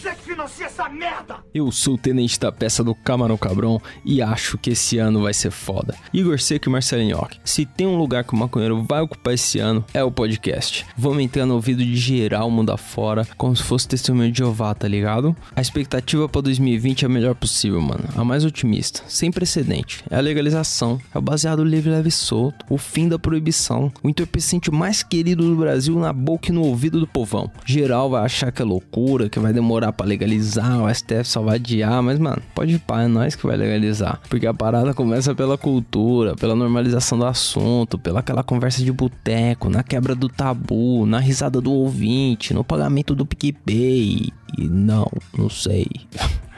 Você que financia essa merda! Eu sou o tenente da peça do Camarão Cabrão e acho que esse ano vai ser foda. Igor Seco e Marcelinho Nhoque. Se tem um lugar que o maconheiro vai ocupar esse ano, é o podcast. Vamos entrar no ouvido de geral mundo afora, como se fosse testemunho de Jeová, tá ligado? A expectativa pra 2020 é a melhor possível, mano. A mais otimista, sem precedente. É a legalização, é o baseado livre, leve e solto, o fim da proibição, o entorpecente mais querido do Brasil na boca e no ouvido do povão. Geral vai achar que é loucura, que vai demorar pra legalizar, o STF só vai adiar, mas mano, pode pá, é nós que vai legalizar. Porque a parada começa pela cultura, pela normalização do assunto, pela aquela conversa de boteco, na quebra do tabu, na risada do ouvinte, no pagamento do PicPay. Não, não sei.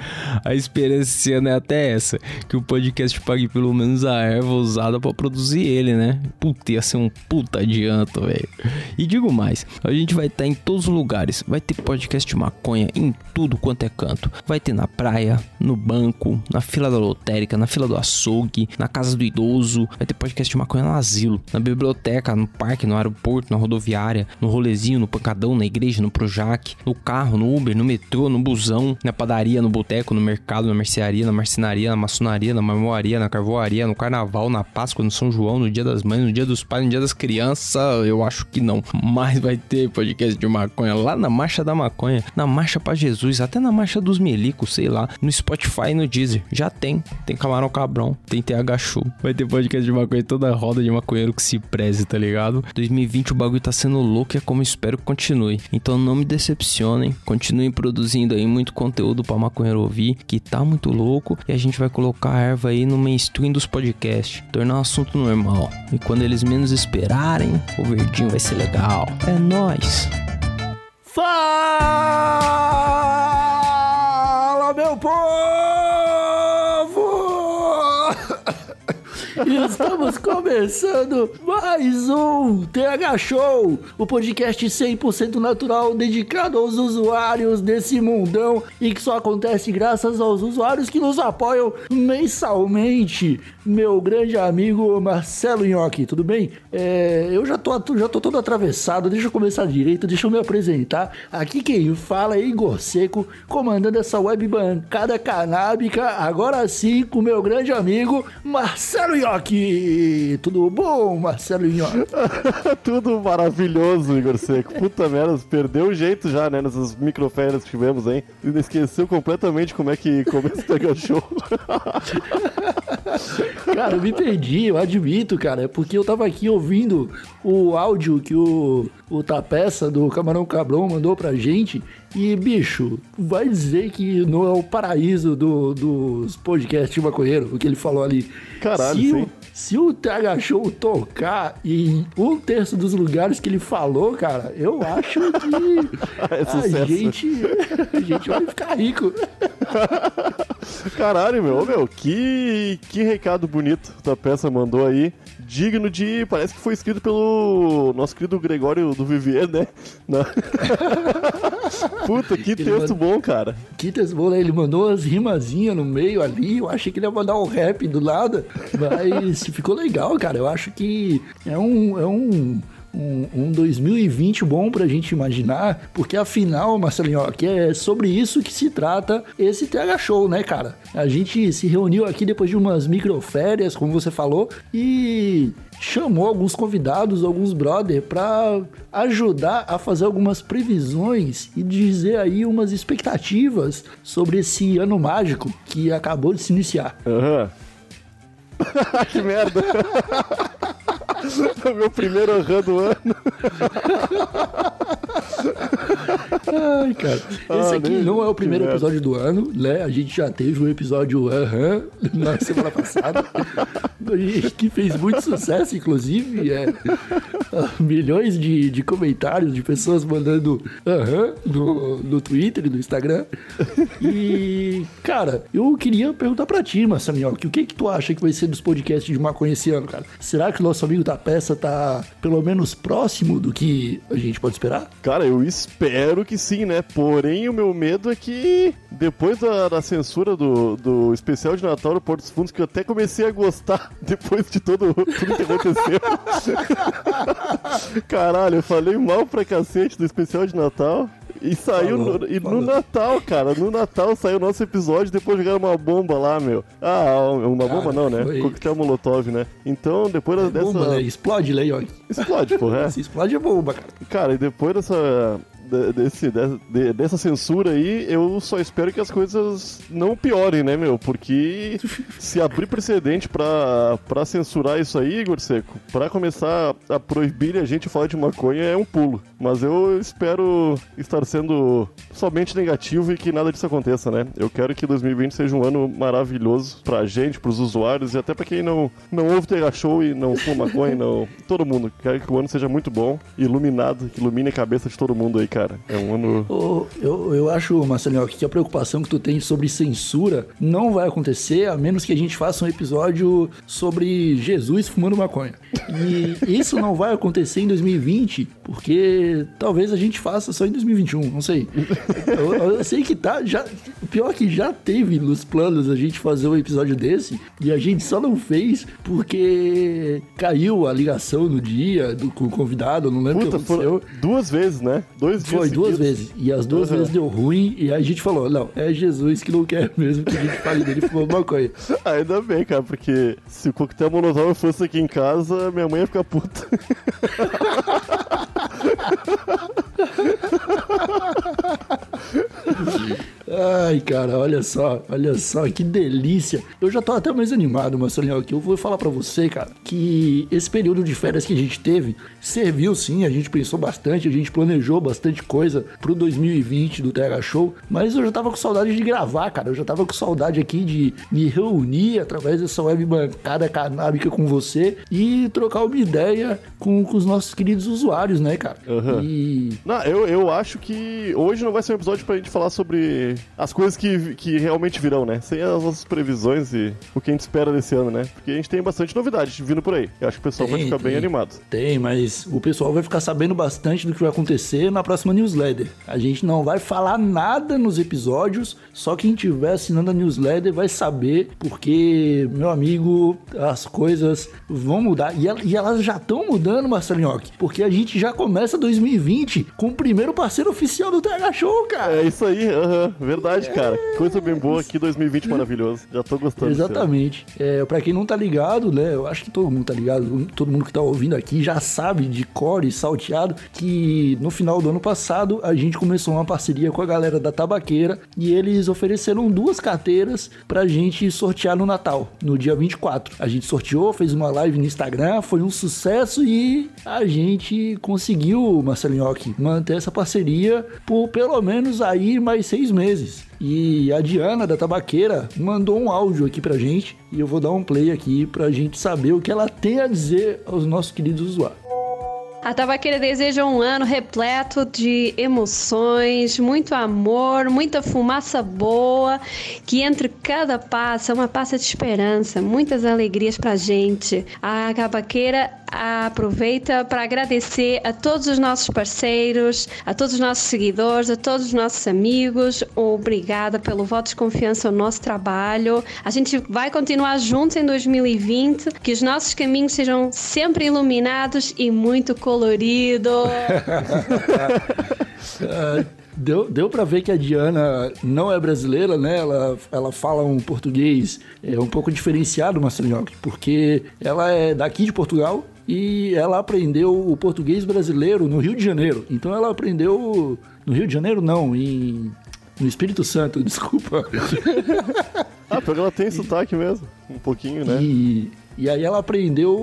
A esperança esse ano é até essa: que o podcast pague pelo menos a erva usada pra produzir ele, né? Puta, ia ser um puta adianto, velho. E digo mais: a gente vai estar em todos os lugares. Vai ter podcast maconha em tudo quanto é canto. Vai ter na praia, no banco, na fila da lotérica, na fila do açougue, na casa do idoso. Vai ter podcast maconha no asilo, na biblioteca, no parque, no aeroporto, na rodoviária, no rolezinho, no pancadão, na igreja, no Projac, no carro, no Uber, no metrô, no busão, na padaria, no boteco, no mercado, na mercearia, na marcenaria, na maçonaria, na marmoaria, na carvoaria, no carnaval, na Páscoa, no São João, no Dia das Mães, no Dia dos Pais, no Dia das Crianças, eu acho que não. Mas vai ter podcast de maconha lá na Marcha da Maconha, na Marcha pra Jesus, até na Marcha dos Melicos, sei lá, no Spotify e no Deezer. Já tem. Tem Camarão Cabrão, tem TH Show. Vai ter podcast de maconha toda a roda de maconheiro que se preze, tá ligado? 2020 o bagulho tá sendo louco e é como espero que continue. Então não me decepcionem, continuem produzindo aí muito conteúdo pra maconheiro ouvir, que tá muito louco, e a gente vai colocar a erva aí no mainstream dos podcasts, tornar um assunto normal. E quando eles menos esperarem, o verdinho vai ser legal. É nóis! Fala, meu povo! Estamos começando mais um TH Show, o podcast 100% natural dedicado aos usuários desse mundão e que só acontece graças aos usuários que nos apoiam mensalmente. Meu grande amigo Marcelo Nhoque, tudo bem? É, eu já tô, já tô todo atravessado, deixa eu começar direito, deixa eu me apresentar. Aqui quem fala é Igor Seco, comandando essa web bancada canábica, agora sim com meu grande amigo Marcelo Nhoque. Tudo bom, Marcelo Nhoque? Tudo maravilhoso, Igor Seco. Puta merda, perdeu o jeito já, né? Nessas microférias que tivemos, hein? Esqueceu completamente como é que começa o Tega Show. Cara, eu me perdi, eu admito, cara. É porque eu tava aqui ouvindo o áudio que o, o Tapeça do Camarão Cabrão mandou pra gente. E, bicho, vai dizer que não é o paraíso do, dos podcasts maconheiro, o que ele falou ali. Caralho, se, sim. o, se o TH Show tocar em um terço dos lugares que ele falou, cara, eu acho que É a gente, a gente vai ficar rico. Caralho, meu, meu, que, que recado bonito a peça mandou aí. Digno de. Parece que foi escrito pelo nosso querido Gregório do Vivier, né? Na- Puta, que Ele texto manda- bom, cara. Kitas Bola, ele mandou umas rimazinhas no meio ali. Eu achei que ele ia mandar um rap do lado, mas ficou legal, cara. Eu acho que é um. É um um, um 2020 bom pra gente imaginar, porque afinal, Marcelinho, que é sobre isso que se trata esse TH Show, né, cara? A gente se reuniu aqui depois de umas microférias, como você falou, e chamou alguns convidados, alguns brother, pra ajudar a fazer algumas previsões e dizer aí umas expectativas sobre esse ano mágico que acabou de se iniciar. Aham. que merda. O meu primeiro aham do ano. Ai, cara. Esse Ah, aqui nem- não é o primeiro episódio do ano, né? A gente já teve um episódio aham na semana passada. que fez muito sucesso, inclusive. É, milhões de, de comentários de pessoas mandando aham no, no Twitter e no Instagram. E, cara, eu queria perguntar pra ti, Massaminhoque, o que que tu acha que vai ser dos podcasts de maconha esse ano, cara? Será que o nosso amigo da peça tá pelo menos próximo do que a gente pode esperar? Cara, eu espero que sim, né? Porém, o meu medo é que depois da, da censura do, do especial de Natal do Porto dos Fundos, que eu até comecei a gostar depois de todo, tudo que aconteceu. Caralho, eu falei mal pra cacete do especial de Natal. E saiu Falou, no, e no falou. Natal, cara. No Natal saiu o nosso episódio, depois jogaram uma bomba lá, meu. Ah, uma bomba Cara, não, né? foi- Coquetel Molotov, né? Então, depois dessa. Bomba, né? Explode, Leon. Explode, porra. é. Se explode é bomba, cara. Cara, e depois dessa. De- Desse, de- de- dessa censura aí, eu só espero que as coisas não piorem, né, meu? Porque se abrir precedente pra, pra censurar isso aí, Igor Seco, pra começar a proibir a gente falar de maconha é um pulo. Mas eu espero estar sendo somente negativo e que nada disso aconteça, né? Eu quero que 2020 seja um ano maravilhoso pra gente, pros usuários e até pra quem não, não ouve TH Show e não fuma maconha, não. Todo mundo. Quero que o ano seja muito bom, iluminado, que ilumine a cabeça de todo mundo aí, cara. É um ano. Ô, Eu, eu acho, Marcelinho, que a preocupação que tu tem sobre censura não vai acontecer a menos que a gente faça um episódio sobre Jesus fumando maconha. E isso não vai acontecer em 2020, porque talvez a gente faça só em 2021, não sei. Eu, eu sei que tá, já, o pior é que já teve nos planos a gente fazer um episódio desse, e a gente só não fez porque caiu a ligação no dia do, com o convidado, eu não lembro o Puta, que aconteceu. duas vezes, né? Dois Foi duas vezes. E as duas Uhum. vezes deu ruim. E aí a gente falou: não, é Jesus que não quer mesmo que a gente fale dele fumando maconha. Ainda bem, cara, porque se o coquetel Molotov fosse aqui em casa, minha mãe ia ficar puta. Ai, cara, olha só, olha só, que delícia. Eu já tô até mais animado, Marcelinho, que eu vou falar pra você, cara, que esse período de férias que a gente teve serviu sim, a gente pensou bastante, a gente planejou bastante coisa pro 2020 do TH Show, mas eu já tava com saudade de gravar, cara, eu já tava com saudade aqui de me reunir através dessa web bancada canábica com você e trocar uma ideia com, com os nossos queridos usuários, né, cara? Aham. E Não, eu, eu acho que hoje não vai ser um episódio pra gente falar sobre as coisas que, que realmente virão, né? Sem as nossas previsões e o que a gente espera desse ano, né? Porque a gente tem bastante novidade vindo por aí. Eu acho que o pessoal vai Tem, ficar bem tem. animado. Tem, mas o pessoal vai ficar sabendo bastante do que vai acontecer na próxima newsletter. A gente não vai falar nada nos episódios, só quem estiver assinando a newsletter vai saber, porque, meu amigo, as coisas vão mudar. E, e elas já estão mudando, Marcelinhoque, porque a gente já começa 2020 com o primeiro parceiro oficial do TH Show, cara. É isso aí, verdade, cara. Coisa bem boa aqui, 2020 maravilhoso. Já tô gostando. Exatamente. É, para quem não tá ligado, né? Eu acho que todo mundo tá ligado, todo mundo que tá ouvindo aqui já sabe de core salteado que no final do ano passado a gente começou uma parceria com a galera da Tabaqueira e eles ofereceram duas carteiras pra gente sortear no Natal, no dia 24. A gente sorteou, fez uma live no Instagram, foi um sucesso e a gente conseguiu, Marcelinhoque, manter essa parceria por pelo menos aí mais seis meses. E a Diana da Tabaqueira mandou um áudio aqui pra gente e eu vou dar um play aqui pra gente saber o que ela tem a dizer aos nossos queridos usuários. A Tabaqueira deseja um ano repleto de emoções, muito amor, muita fumaça boa, que entre cada passa uma passa de esperança, muitas alegrias pra gente. A Tabaqueira aproveita para agradecer a todos os nossos parceiros, a todos os nossos seguidores, a todos os nossos amigos. Obrigada pelo voto de confiança no nosso trabalho. A gente vai continuar juntos em 2020, que os nossos caminhos sejam sempre iluminados e muito coloridos. Ah, Deu, deu pra ver que a Diana não é brasileira, né? Ela, ela fala um português é, um pouco diferenciado, Marcelinho, porque ela é daqui de Portugal e ela aprendeu o português brasileiro no Rio de Janeiro. Então ela aprendeu no Rio de Janeiro, não, em, no Espírito Santo, desculpa. Ah, porque ela tem sotaque mesmo. Um pouquinho, né? E, e aí ela aprendeu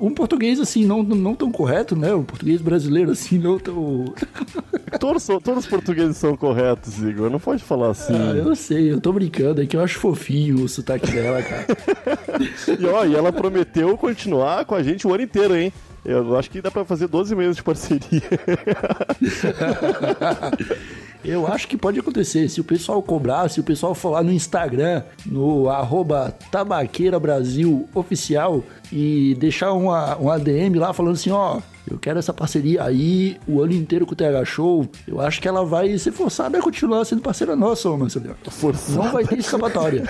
um português assim, não, não tão correto, né? Um português brasileiro assim, não tão. Todos, todos os portugueses são corretos, Igor. Não pode falar assim. Ah, eu sei, eu tô brincando, é que eu acho fofinho o sotaque dela, cara. E, ó, e ela prometeu continuar com a gente o ano inteiro, hein? Eu acho que dá pra fazer 12 meses de parceria. Eu acho que pode acontecer. Se o pessoal cobrar, se o pessoal lá no Instagram, no arroba Tabaqueira Brasil Oficial e deixar uma, um ADM lá falando assim, ó, eu quero essa parceria aí o ano inteiro com o TH Show, eu acho que ela vai ser forçada a continuar sendo parceira nossa, ô Marcelinho. Forçada. Não vai ter escapatória.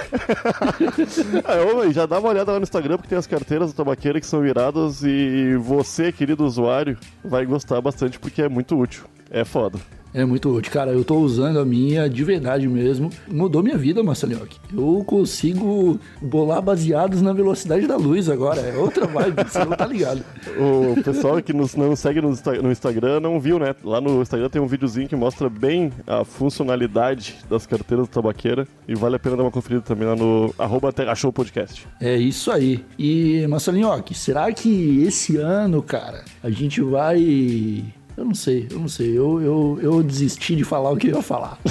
Ah, ô, já dá uma olhada lá no Instagram, porque tem as carteiras do tabaqueira que são iradas e você, querido usuário, vai gostar bastante porque é muito útil. É foda. É muito útil. Cara, eu tô usando a minha de verdade mesmo. Mudou minha vida, Marcelinho. Eu consigo bolar baseados na velocidade da luz agora. É outra vibe, você não tá ligado. O pessoal que nos, não segue no, no Instagram não viu, né? Lá no Instagram tem um videozinho que mostra bem a funcionalidade das carteiras do tabaqueira e vale a pena dar uma conferida também lá no arroba Show Podcast. É isso aí. E, Marcelinho, será que esse ano, cara, a gente vai. Eu não sei, eu não sei. Eu, eu, eu desisti de falar o que eu ia falar.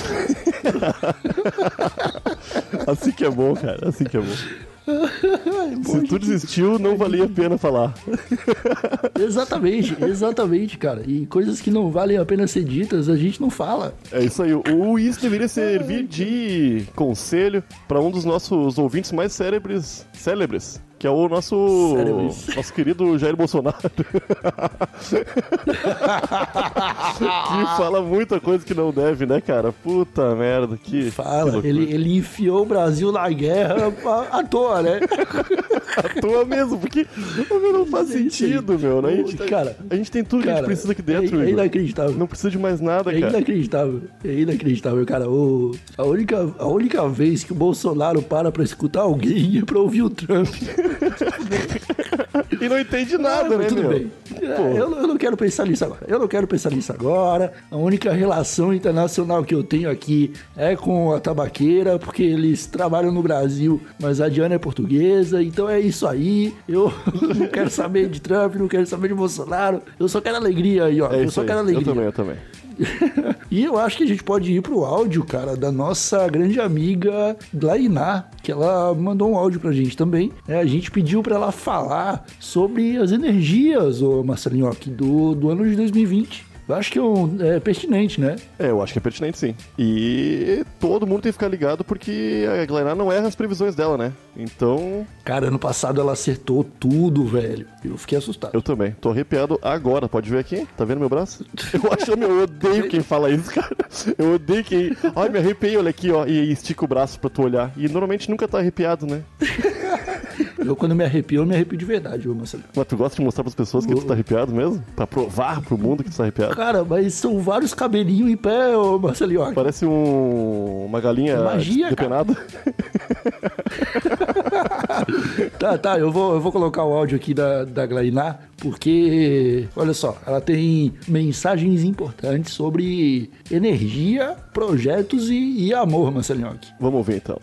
Assim que é bom, cara. Assim que é bom. Se tu desistiu, não valia a pena falar. exatamente, exatamente, cara. E coisas que não valem a pena ser ditas, a gente não fala. É isso aí. O isso deveria servir de conselho para um dos nossos ouvintes mais célebres, célebres, que é o nosso Célebres. nosso querido Jair Bolsonaro. que fala muita coisa que não deve, né, cara? Puta merda, que que Fala, loucura. ele, ele enfiou o Brasil na guerra à à toa, né? atua mesmo, porque não faz É aí. sentido, meu, né? A gente, Cara, a gente tem tudo que a gente precisa aqui dentro, é, é inacreditável. Não precisa de mais nada, É cara. inacreditável, é inacreditável, cara. O, a, única, a única vez que o Bolsonaro para pra escutar alguém é pra ouvir o Trump. E não entende nada, Ah, né, tudo meu? bem. É, eu, eu não quero pensar nisso agora. Eu não quero pensar nisso agora. A única relação internacional que eu tenho aqui é com a tabaqueira, porque eles trabalham no Brasil, mas a Diana é portuguesa, então é isso aí. Eu não quero saber de Trump, não quero saber de Bolsonaro. Eu só quero alegria aí, ó. É eu só aí. quero Eu alegria. também, eu também. e eu acho que a gente pode ir pro áudio, cara, da nossa grande amiga Glainá, que ela mandou um áudio pra gente também. É, a gente pediu pra ela falar sobre as energias, ô Marcelinho, aqui do, do ano de 2020. Eu acho que é, é pertinente, né? É, eu acho que é pertinente sim. E todo mundo tem que ficar ligado porque a Glenar não erra as previsões dela, né? Então, Cara, ano passado ela acertou tudo, velho. Eu fiquei assustado. eu também. Tô arrepiado agora. Pode ver aqui? Tá vendo meu braço? Eu acho, meu, eu odeio quem fala isso, cara. Eu odeio quem. Ai, me arrepiei, olha aqui, ó. E estica o braço pra tu olhar. E normalmente nunca tá arrepiado, né? Eu, quando me arrepio, eu me arrepio de verdade, ô Marcelinho. Mas tu gosta de mostrar pras pessoas que tu tá arrepiado mesmo? Pra provar pro mundo que tu tá arrepiado? Cara, mas são vários cabelinhos em pé, ô Marcelinho. Parece um, uma galinha Magia, depenada. Tá, tá, eu vou, eu vou colocar o áudio aqui da, da Glainá, porque, olha só, ela tem mensagens importantes sobre energia, projetos e, e amor, Marcelinho. Vamos ver então.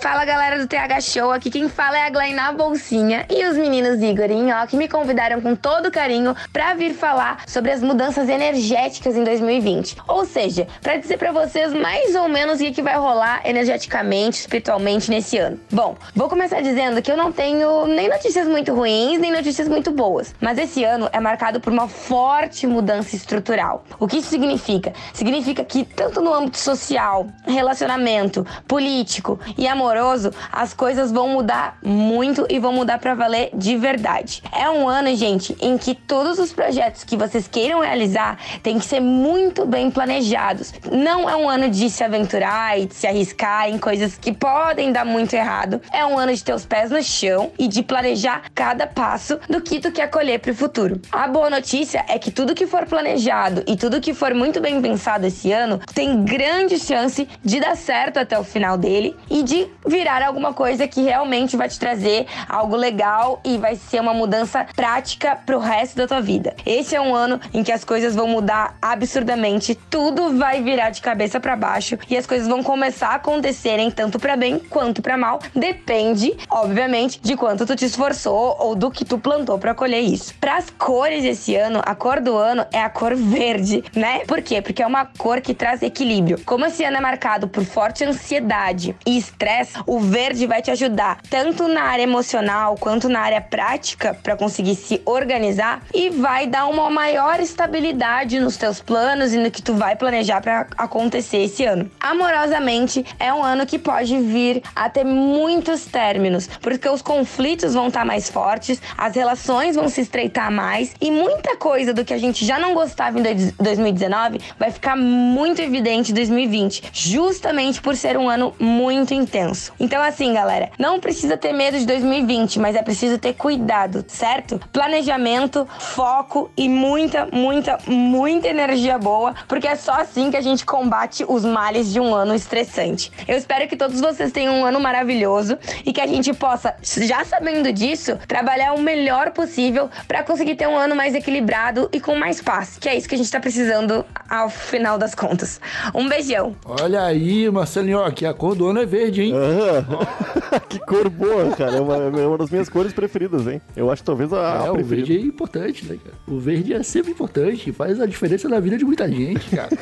Fala galera do TH Show, aqui quem fala é a Glainá Bolsinha e os meninos Igor e Nhoque me convidaram com todo carinho pra vir falar sobre as mudanças energéticas em 2020. Ou seja, pra dizer pra vocês mais ou menos o que vai rolar energeticamente, espiritualmente nesse ano. Bom, vou começar dizendo que eu não tenho nem notícias muito ruins, nem notícias muito boas, mas esse ano é marcado por uma forte mudança estrutural. O que isso significa? Significa que tanto no âmbito social, relacionamento, político e amoroso, as coisas vão mudar muito e vão mudar pra valer de verdade. É um ano, gente, em que todos os projetos que vocês queiram realizar têm que ser muito bem planejados. Não é um ano de se aventurar e de se arriscar em coisas que podem dar muito errado. É um ano de ter os pés no chão e de planejar cada passo do que tu quer colher pro futuro. A boa notícia é que tudo que for planejado e tudo que for muito bem pensado esse ano tem grande chance de dar certo até o final dele e de virar alguma coisa que realmente vai te trazer algo legal e vai ser uma mudança prática pro resto da tua vida. Esse é um ano em que as coisas vão mudar absurdamente, tudo vai virar de cabeça para baixo e as coisas vão começar a acontecerem tanto para bem quanto para mal. Depende, obviamente, de quanto tu te esforçou ou do que tu plantou para colher isso. Para as cores esse ano, a cor do ano é a cor verde, né? Por quê? Porque é uma cor que traz equilíbrio. Como esse ano é marcado por forte ansiedade e estresse, o verde vai te ajudar tanto na área emocional quanto na área prática para conseguir se organizar e vai dar uma maior estabilidade nos teus planos e no que tu vai planejar para acontecer esse ano. Amorosamente, é um ano que pode vir a ter muitos términos, porque os conflitos vão estar mais fortes, as relações vão se estreitar mais e muita coisa do que a gente já não gostava em 2019 vai ficar muito evidente em 2020, justamente por ser um ano muito intenso. Então, assim, galera, não precisa ter medo de 2020, mas é preciso ter cuidado, certo? Planejamento, foco e muita, muita, muita energia boa, porque é só assim que a gente combate os males de um ano estressante. Eu espero que todos vocês tenham um ano maravilhoso e que a gente possa, já sabendo disso, trabalhar o melhor possível para conseguir ter um ano mais equilibrado e com mais paz, que é isso que a gente tá precisando ao final das contas. Um beijão. Olha aí, Marcelinho, ó, que a cor do ano é verde, hein? Que cor boa, cara. É uma, é uma das minhas cores preferidas, hein? Eu acho talvez a, É, a o verde é importante, né, cara? O verde é sempre importante, faz a diferença na vida de muita gente, cara.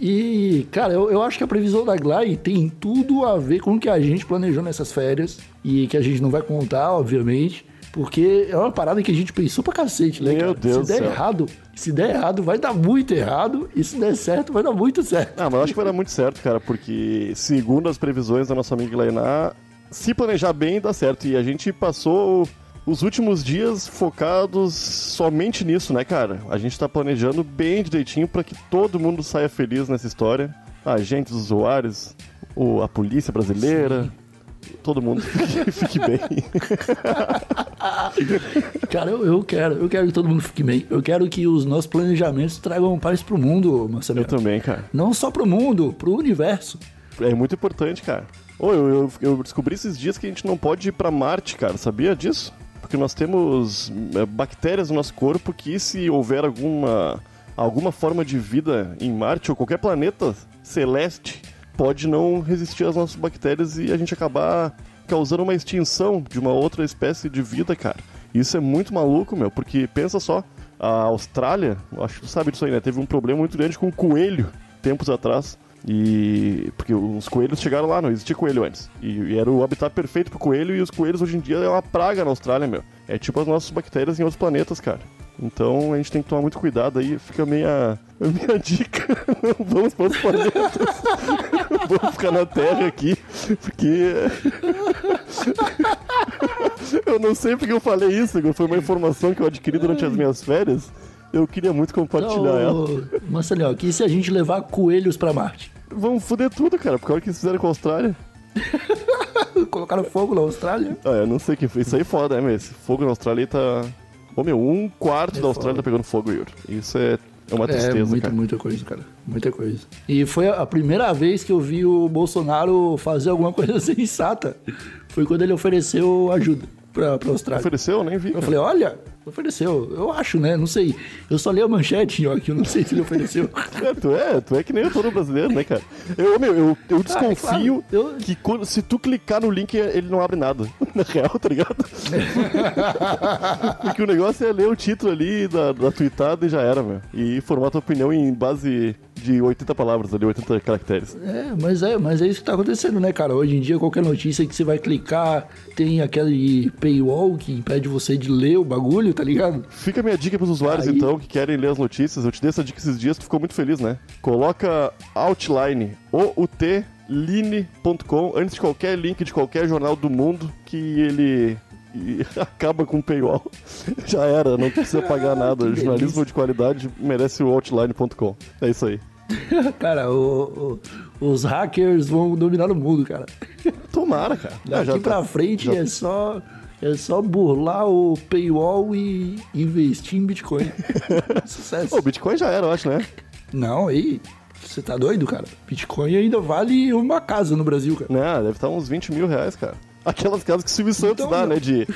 e, cara, eu, eu acho que a previsão da Glai tem tudo a ver com o que a gente planejou nessas férias e que a gente não vai contar, obviamente. Porque é uma parada que a gente pensou pra cacete, né, Meu cara? Deus se der céu. errado, se der errado, vai dar muito errado. E se der certo, vai dar muito certo. Ah, mas eu acho que vai dar muito certo, cara, porque segundo as previsões da nossa amiga Lainá, se planejar bem, dá certo. E a gente passou os últimos dias focados somente nisso, né, cara? A gente tá planejando bem direitinho pra que todo mundo saia feliz nessa história. A gente, os usuários, a polícia brasileira, todo mundo fique, fique bem. Cara, eu, eu quero, eu quero que todo mundo fique bem. Eu quero que os nossos planejamentos tragam paz pro mundo, Marcelo. Eu também, cara. Não só pro mundo, pro universo. É muito importante, cara. Ô, eu, eu, eu descobri esses dias que a gente não pode ir pra Marte, cara. Sabia disso? Porque nós temos é, bactérias no nosso corpo que se houver alguma, alguma forma de vida em Marte ou qualquer planeta celeste, pode não resistir às nossas bactérias e a gente acabar causando uma extinção de uma outra espécie de vida, cara. Isso é muito maluco, meu, porque pensa só, a Austrália, acho que tu sabe disso aí, né? Teve um problema muito grande com o coelho tempos atrás. E. Porque os coelhos chegaram lá, não existia coelho antes. E, era o habitat perfeito pro coelho, e os coelhos hoje em dia é uma praga na Austrália, meu. É tipo as nossas bactérias em outros planetas, cara. Então a gente tem que tomar muito cuidado aí, fica a minha, a minha dica. Não vamos para outros planetas. vamos ficar na Terra aqui, porque. eu não sei porque eu falei isso, foi uma informação que eu adquiri durante as minhas férias. Eu queria muito compartilhar ela. Então, Marcelinho, aqui se a gente levar coelhos pra Marte? Vamos foder tudo, cara, porque a hora que eles fizeram com a Austrália. Colocaram fogo na Austrália? Ah, eu não sei quem fez. Isso aí é foda, né? Esse fogo na Austrália tá. Ô meu, um quarto da Austrália tá pegando fogo, Yuri. Isso é, é uma tristeza, é, muita, cara. muita coisa, cara. Muita coisa. E foi a primeira vez que eu vi o Bolsonaro fazer alguma coisa sensata. Foi quando ele ofereceu ajuda pra, pra Austrália. Ofereceu? Eu nem vi. Eu falei, olha, ofereceu. Eu acho, né? Não sei. Eu só li a manchete, ó, que eu não sei se ele ofereceu. É, tu é, tu é que nem todo brasileiro, né, cara? Eu, meu, eu, eu desconfio claro, eu- que quando, se tu clicar no link, ele não abre nada. Na real, tá ligado? Porque o negócio é ler o título ali da, da tweetada e já era, meu. E formar tua opinião em base de 80 palavras ali, 80 caracteres. É, mas é, mas é isso que tá acontecendo, né, cara? Hoje em dia, qualquer notícia que você vai clicar tem aquele paywall que impede você de ler o bagulho, tá ligado? Fica a minha dica pros usuários, Aí- então, que querem ler as notícias. Eu te dei essa dica esses dias, tu ficou muito feliz, né? Coloca Outline, O-U-T, line.com, antes de qualquer link de qualquer jornal do mundo, que ele e acaba com o paywall. Já era, não precisa pagar nada. Que Jornalismo de qualidade merece o Outline.com. É isso aí. cara, o- o- os hackers vão dominar o mundo, cara. Tomara, cara. Ah, Daqui já pra tá- frente já- é só. É só burlar o paywall e investir em Bitcoin. Sucesso. O Bitcoin já era, eu acho, né? Não, aí. Você tá doido, cara? Bitcoin ainda vale uma casa no Brasil, cara. Né, deve estar uns 20 mil reais, cara. Aquelas casas que o Silvio Santos Então, dá, não. né? De.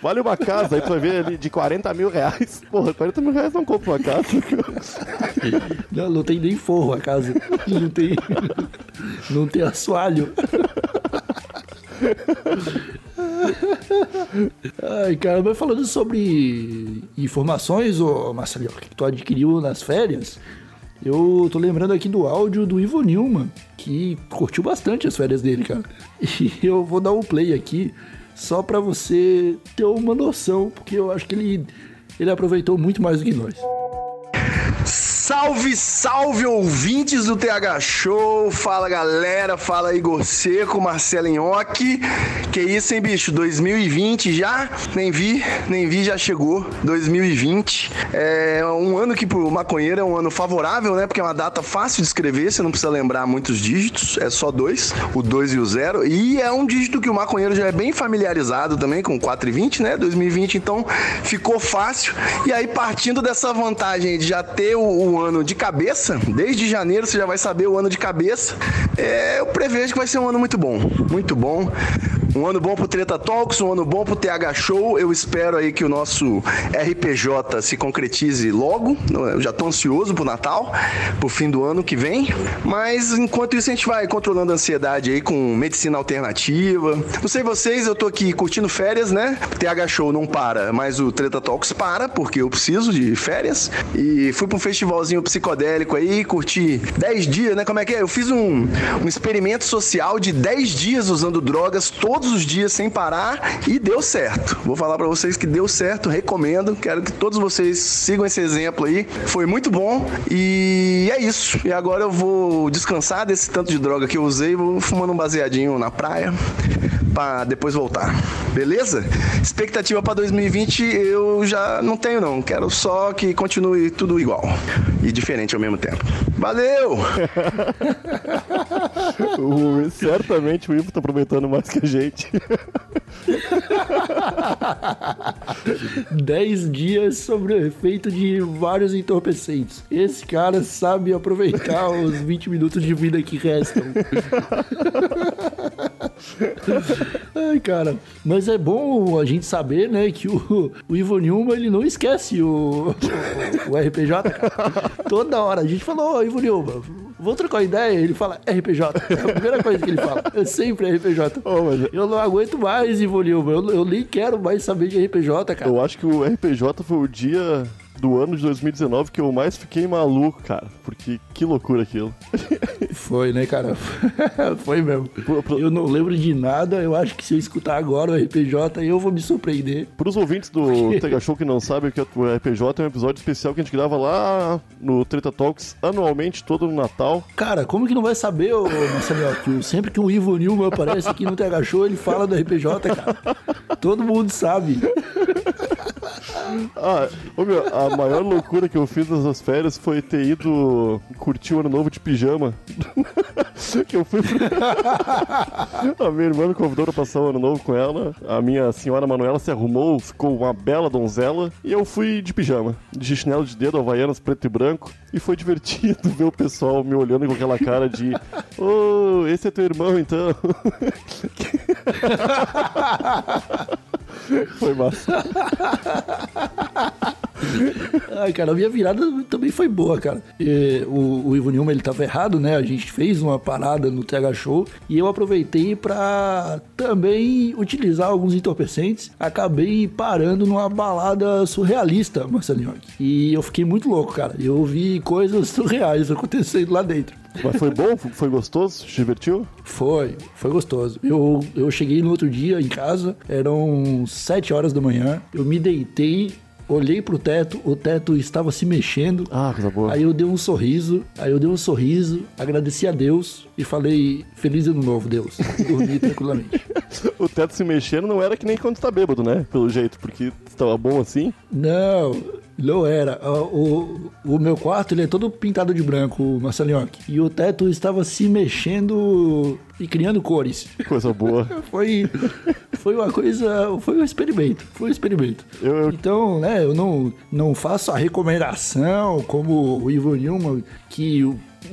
Vale uma casa, aí tu vai ver ali de 40 mil reais. Porra, 40 mil reais não compra uma casa. Não, não tem nem forro a casa. Não tem. Não tem assoalho. Ai, cara, mas falando sobre informações, ô Marcelinho, que tu adquiriu nas férias, eu tô lembrando aqui do áudio do Ivo Nilman, que curtiu bastante as férias dele, cara. E eu vou dar um play aqui, só pra você ter uma noção, porque eu acho que ele, ele aproveitou muito mais do que nós. Salve, salve ouvintes do TH Show! Fala galera, fala Igor Seco, Marcelo Nhoque. Que isso, hein, bicho? 2020 já? Nem vi, nem vi, já chegou. 2020. É um ano que pro maconheiro é um ano favorável, né? Porque é uma data fácil de escrever, você não precisa lembrar muitos dígitos, é só dois, o 2 e o 0. E é um dígito que o maconheiro já é bem familiarizado também, com 4 e 20, né? 2020, então ficou fácil. E aí, partindo dessa vantagem de já ter o, ano de cabeça, desde janeiro você já vai saber o ano de cabeça, é, eu prevejo que vai ser um ano muito bom. Muito bom. Um ano bom pro Treta Talks, um ano bom pro TH Show. Eu espero aí que o nosso RPJ se concretize logo. Eu já tô ansioso pro Natal, pro fim do ano que vem. Mas enquanto isso a gente vai controlando a ansiedade aí com medicina alternativa. Não sei vocês, eu tô aqui curtindo férias, né? O TH Show não para, mas o Treta Talks para, porque eu preciso de férias. E fui pra um festivalzinho psicodélico aí, curti 10 dias, né? Como é que é? Eu fiz um, um experimento social de 10 dias usando drogas todos os dias sem parar e deu certo. Vou falar pra vocês que deu certo, recomendo. Quero que todos vocês sigam esse exemplo aí. Foi muito bom e é isso. E agora eu vou descansar desse tanto de droga que eu usei, vou fumando um baseadinho na praia pra depois voltar. Beleza? Expectativa pra 2020 eu já não tenho não. Quero só que continue tudo igual e diferente ao mesmo tempo. Valeu! O- certamente o Ivo tá aproveitando mais que a gente. 10 dias sobre o efeito de vários entorpecentes. Esse cara sabe aproveitar os 20 minutos de vida que restam. Ai, cara, mas é bom a gente saber, né, que o, o Ivo Nilma, ele não esquece o, o, o RPJ, cara. Toda hora a gente falou, ô Ivo Nilma, vou trocar ideia, ele fala RPJ. É a primeira coisa que ele fala, é sempre RPJ. Eu não aguento mais, Ivo Nilma, eu, eu nem quero mais saber de RPJ, cara. Eu acho que o RPJ foi o dia do ano de 2019 que eu mais fiquei maluco, cara. Porque que loucura aquilo. Foi, né, cara? Foi mesmo. Eu não lembro de nada, eu acho que se eu escutar agora o RPJ, eu vou me surpreender. Para os ouvintes do Tega Show que não sabem o que é o RPJ, é um episódio especial que a gente grava lá no Treta Talks anualmente, todo no Natal. Cara, como que não vai saber, ô Marcelinho, que sempre que o Ivo Nilma aparece aqui no TH Show, ele fala do RPJ, cara. Todo mundo sabe. Ah, ô meu, a maior loucura que eu fiz nessas férias foi ter ido curtir o ano novo de pijama. que eu fui. a minha irmã me convidou pra passar o ano novo com ela. A minha senhora Manuela se arrumou, ficou uma bela donzela. E eu fui de pijama, de chinelo de dedo, havaianas preto e branco. E foi divertido ver o pessoal me olhando com aquela cara de: Ô, esse é teu irmão então. Foi massa. Ai, cara, a minha virada também foi boa, cara. E, o, o Ivo Nilma, ele tava errado, né? A gente fez uma parada no TH Show e eu aproveitei pra também utilizar alguns entorpecentes. Acabei parando numa balada surrealista, Marcelinho. E eu fiquei muito louco, cara. Eu vi coisas surreais acontecendo lá dentro. Mas foi bom? Foi gostoso? Se divertiu? Foi, foi gostoso. Eu, eu cheguei no outro dia em casa, eram sete horas da manhã, eu me deitei, olhei pro teto, o teto estava se mexendo. Ah, coisa boa. Aí eu dei um sorriso, aí eu dei um sorriso, agradeci a Deus e falei, feliz ano novo, Deus. E dormi tranquilamente. O teto se mexendo não era que nem quando tá bêbado, né? Pelo jeito, porque tava bom assim. Não, não era. O, o, o meu quarto ele é todo pintado de branco, Marcelinho. E o teto estava se mexendo e criando cores. Coisa boa. Foi, foi uma coisa. Foi um experimento. Foi um experimento. Então, né, eu não, não faço a recomendação como o Ivo Newman que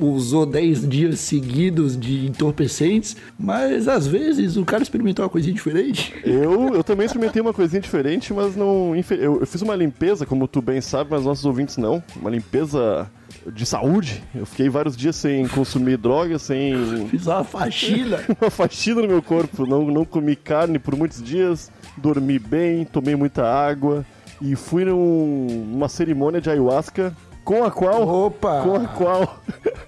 usou 10 dias seguidos de entorpecentes, mas às vezes o cara experimentou uma coisinha diferente. Eu, eu também experimentei uma coisinha diferente, mas não. Eu, eu fiz uma limpeza, como tu bem sabe, mas nossos ouvintes não. Uma limpeza de saúde. Eu fiquei vários dias sem consumir drogas, sem. Fiz uma faxina. uma faxina no meu corpo. Não, não comi carne por muitos dias, dormi bem, tomei muita água e fui num, numa cerimônia de ayahuasca com a qual. Opa! Com a qual.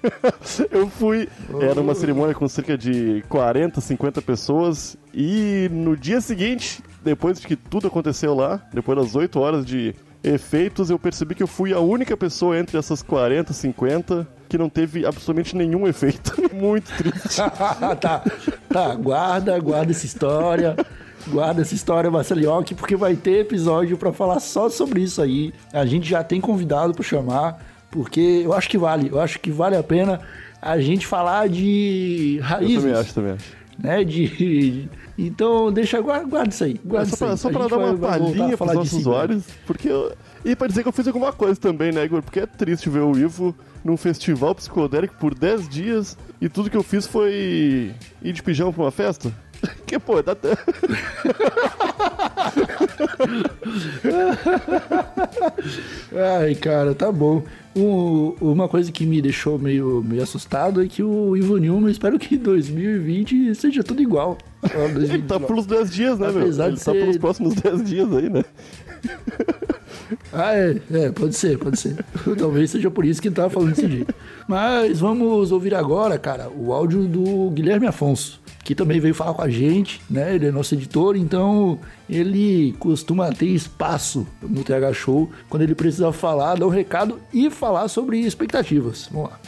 eu fui. Era uma cerimônia com cerca de 40, 50 pessoas. E no dia seguinte, depois de que tudo aconteceu lá, depois das 8 horas de efeitos, eu percebi que eu fui a única pessoa entre essas 40, 50 que não teve absolutamente nenhum efeito. Muito triste. tá, tá, guarda, guarda essa história. Guarda essa história, Marcelioque, porque vai ter episódio para falar só sobre isso aí. A gente já tem convidado para chamar, porque eu acho que vale. Eu acho que vale a pena a gente falar de raízes. Eu também acho, também acho. Né, de, então, deixa, guarda, guarda isso aí. Guarda é só pra dar uma palhinha pros nossos usuários, porque eu... E pra dizer que eu fiz alguma coisa também, né, Igor? Porque é triste ver o Ivo num festival psicodélico por 10 dias e tudo que eu fiz foi ir de pijama pra uma festa. Que, pô, dá até... Ai, cara, tá bom. Um, uma coisa que me deixou meio, meio assustado é que o Ivo Newman, espero que 2020 seja tudo igual. Ele tá pelos 10 dias, né, Apesar meu? Ele de tá ser... pelos próximos 10 dias aí, né? Ah, é, é, pode ser, pode ser. Talvez seja por isso que ele tava falando desse jeito. Mas vamos ouvir agora, cara, o áudio do Guilherme Afonso, que também veio falar com a gente, né? Ele é nosso editor, então ele costuma ter espaço no TH Show quando ele precisa falar, dar um recado e falar sobre expectativas. Vamos lá.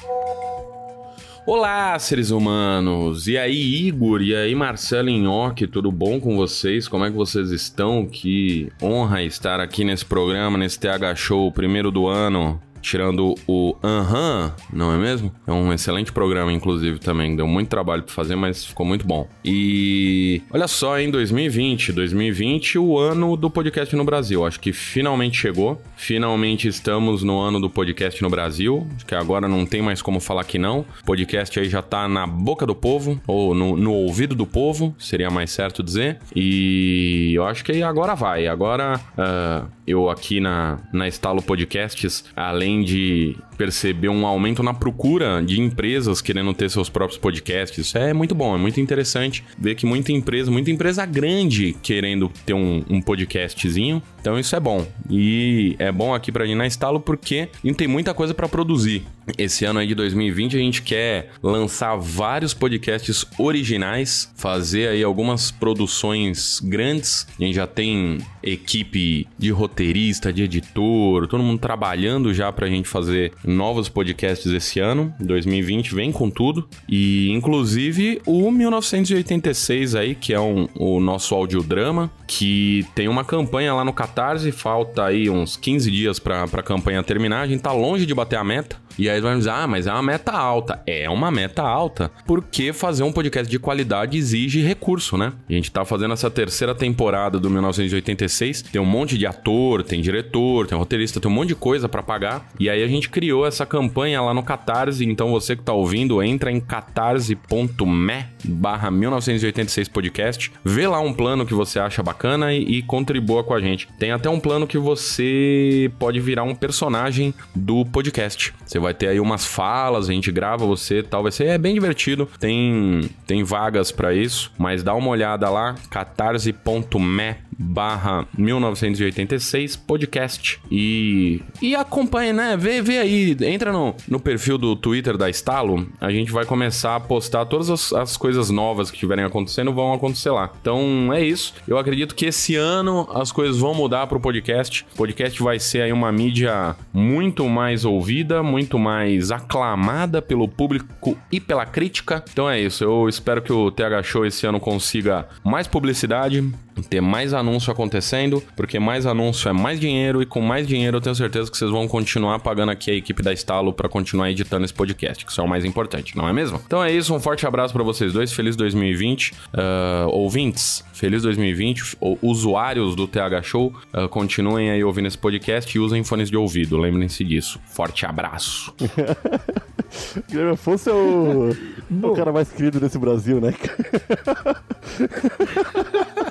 Olá, seres humanos! E aí, Igor? E aí, Marcelo Inhoque? Tudo bom com vocês? Como é que vocês estão? Que honra estar aqui nesse programa, nesse TH Show, primeiro do ano tirando o Aham, não é mesmo? É um excelente programa, inclusive, também. Deu muito trabalho para fazer, mas ficou muito bom. E olha só, em 2020, 2020, o ano do podcast no Brasil. Acho que finalmente chegou. Finalmente estamos no ano do podcast no Brasil. Acho que agora não tem mais como falar que não. O podcast aí já tá na boca do povo, ou no, no ouvido do povo, seria mais certo dizer. E eu acho que agora vai. Agora uh, eu aqui na, na Estalo Podcasts, além de perceber um aumento na procura de empresas querendo ter seus próprios podcasts. Isso é muito bom, é muito interessante ver que muita empresa, muita empresa grande querendo ter um, um podcastzinho. Então isso é bom. E é bom aqui pra gente na Estalo porque a gente tem muita coisa para produzir. Esse ano aí de 2020 a gente quer lançar vários podcasts originais, fazer aí algumas produções grandes. A gente já tem equipe de roteirista, de editor, todo mundo trabalhando já pra gente fazer novos podcasts esse ano. 2020 vem com tudo. E inclusive o 1986 aí, que é um, o nosso audiodrama, que tem uma campanha lá no Catarse, falta aí uns 15 dias pra, pra campanha terminar. A gente tá longe de bater a meta. E aí vai dizer, ah, mas é uma meta alta. É uma meta alta, porque fazer um podcast de qualidade exige recurso, né? A gente tá fazendo essa terceira temporada do 1986, tem um monte de ator, tem diretor, tem roteirista, tem um monte de coisa para pagar. E aí a gente criou essa campanha lá no Catarse, então você que tá ouvindo, entra em catarse.me barra 1986 podcast, vê lá um plano que você acha bacana e, e contribua com a gente. Tem até um plano que você pode virar um personagem do podcast. Você vai ter aí umas falas, a gente grava você tal, vai ser é bem divertido. Tem tem vagas para isso, mas dá uma olhada lá, catarse.me barra 1986 podcast e e acompanhe, né? Vê, vê aí, entra no, no perfil do Twitter da Estalo, a gente vai começar a postar todas as, as coisas novas que estiverem acontecendo vão acontecer lá. Então é isso. Eu acredito que esse ano as coisas vão mudar pro podcast. O podcast vai ser aí uma mídia muito mais ouvida, muito mais aclamada pelo público e pela crítica. Então é isso. Eu espero que o TH Show esse ano consiga mais publicidade, ter mais anúncio acontecendo, porque mais anúncio é mais dinheiro e com mais dinheiro eu tenho certeza que vocês vão continuar pagando aqui a equipe da Estalo para continuar editando esse podcast, que isso é o mais importante, não é mesmo? Então é isso, um forte abraço para vocês dois, feliz 2020, uh, ouvintes, feliz 2020, usuários do TH Show, uh, continuem aí ouvindo esse podcast e usem fones de ouvido, lembrem-se disso. Forte abraço. Guilherme Afonso é o, é o cara mais querido desse Brasil, né?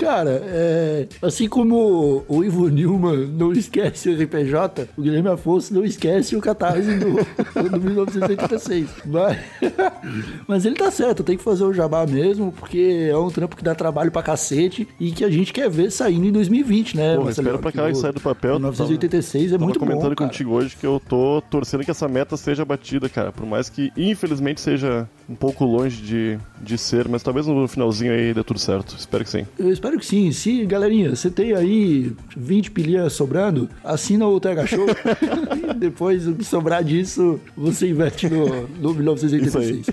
Cara, é, assim como o Ivo Newman não esquece o RPJ, o Guilherme Afonso não esquece o Catarse do, do 1986. Mas, mas ele tá certo, tem que fazer o jabá mesmo, porque é um trampo que dá trabalho pra cacete e que a gente quer ver saindo em 2020, né? Pô, espero pra que saia do papel. 1986 é Tava muito bom, comentando cara. contigo hoje que eu tô torcendo que essa meta seja batida, cara. Por mais que, infelizmente, seja um pouco longe de, de ser, mas talvez no finalzinho aí dê tudo certo. Espero que sim. Eu espero que sim. Se, galerinha, você tem aí 20 pilhas sobrando, assina o TH Show. e depois, o que sobrar disso, você investe no, no 1986.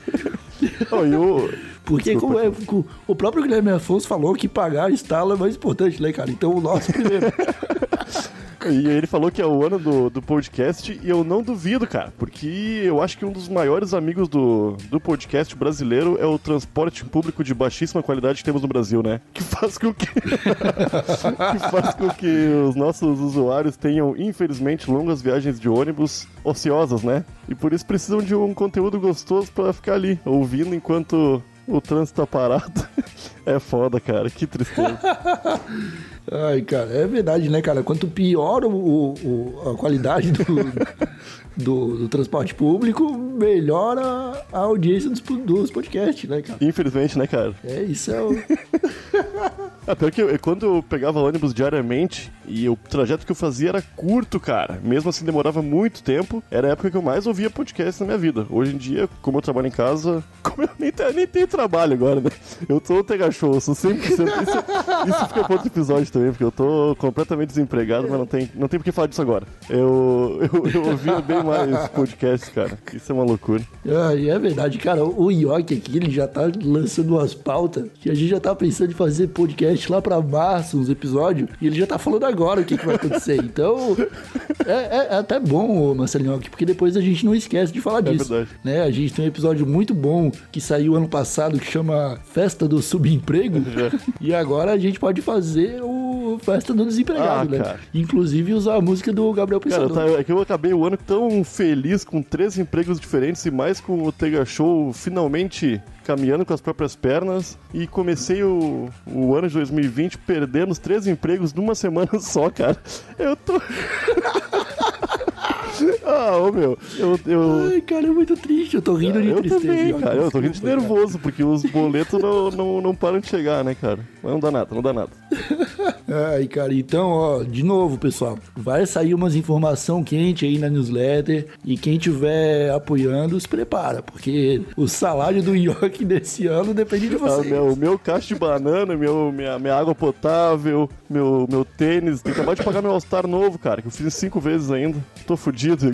Não, e o... Porque como é, o- próprio Guilherme Afonso falou que pagar a estala é mais importante, né, cara? Então o nosso primeiro. E ele falou que é o ano do, do podcast e eu não duvido, cara, porque eu acho que um dos maiores amigos do, do podcast brasileiro é o transporte público de baixíssima qualidade que temos no Brasil, né? Que faz com que, que faz com que os nossos usuários tenham, infelizmente, longas viagens de ônibus ociosas, né? E por isso precisam de um conteúdo gostoso pra ficar ali, ouvindo enquanto o trânsito tá parado. É foda, cara, que tristeza. Ai, cara, é verdade, né, cara? Quanto pior o, o- a qualidade do, do, do transporte público, melhor a, a audiência dos, dos podcasts, né, cara? Infelizmente, né, cara? É, isso é o. Ah, pior que eu, quando eu pegava ônibus diariamente e o trajeto que eu fazia era curto, cara. Mesmo assim demorava muito tempo. Era a época que eu mais ouvia podcast na minha vida. Hoje em dia, como eu trabalho em casa, como eu nem, te- nem tenho trabalho agora, né? Eu tô TH show, eu sou 100%. Isso, isso fica pra outro episódio também, porque eu tô completamente desempregado, mas não tem, não tem por que falar disso agora. Eu, eu, eu ouvia bem mais podcast, cara. Isso é uma loucura. Ah, é verdade, cara. O Yoki aqui, ele já tá lançando umas pautas que a gente já tá pensando em fazer podcast lá pra março, uns episódios, e ele já tá falando agora o que, que vai acontecer. Então, é, é- é até bom, Marcelinho, porque depois a gente não esquece de falar É disso. verdade. Né? A gente tem um episódio muito bom que saiu ano passado que chama Festa do Subemprego, e agora a gente pode fazer o Festa do Desempregado, Ah, né? cara. Inclusive usar a música do Gabriel Cara, Pensador. tá- é que eu acabei o ano tão feliz com três empregos diferentes e mais com o Tega Show finalmente caminhando com as próprias pernas e comecei o, o ano de 2020 perdendo os três empregos numa semana só, cara. Eu tô. ah, ô meu, eu. eu... Ai, cara, é muito triste. Eu tô rindo de eu tristeza. também, cara. Eu tô rindo de nervoso, porque os boletos não, não, não param de chegar, né, cara? Mas não dá nada, não dá nada. Ai, cara, então, ó, de novo, pessoal, vai sair umas informação quente aí na newsletter e quem tiver apoiando, se prepara, porque o salário do York desse ano depende de Ah, você. meu, meu cacho de banana, meu, minha, minha água potável, meu, meu tênis. Tem que acabar de pagar meu All-Star novo, cara, que eu fiz cinco vezes ainda. Tô fudido.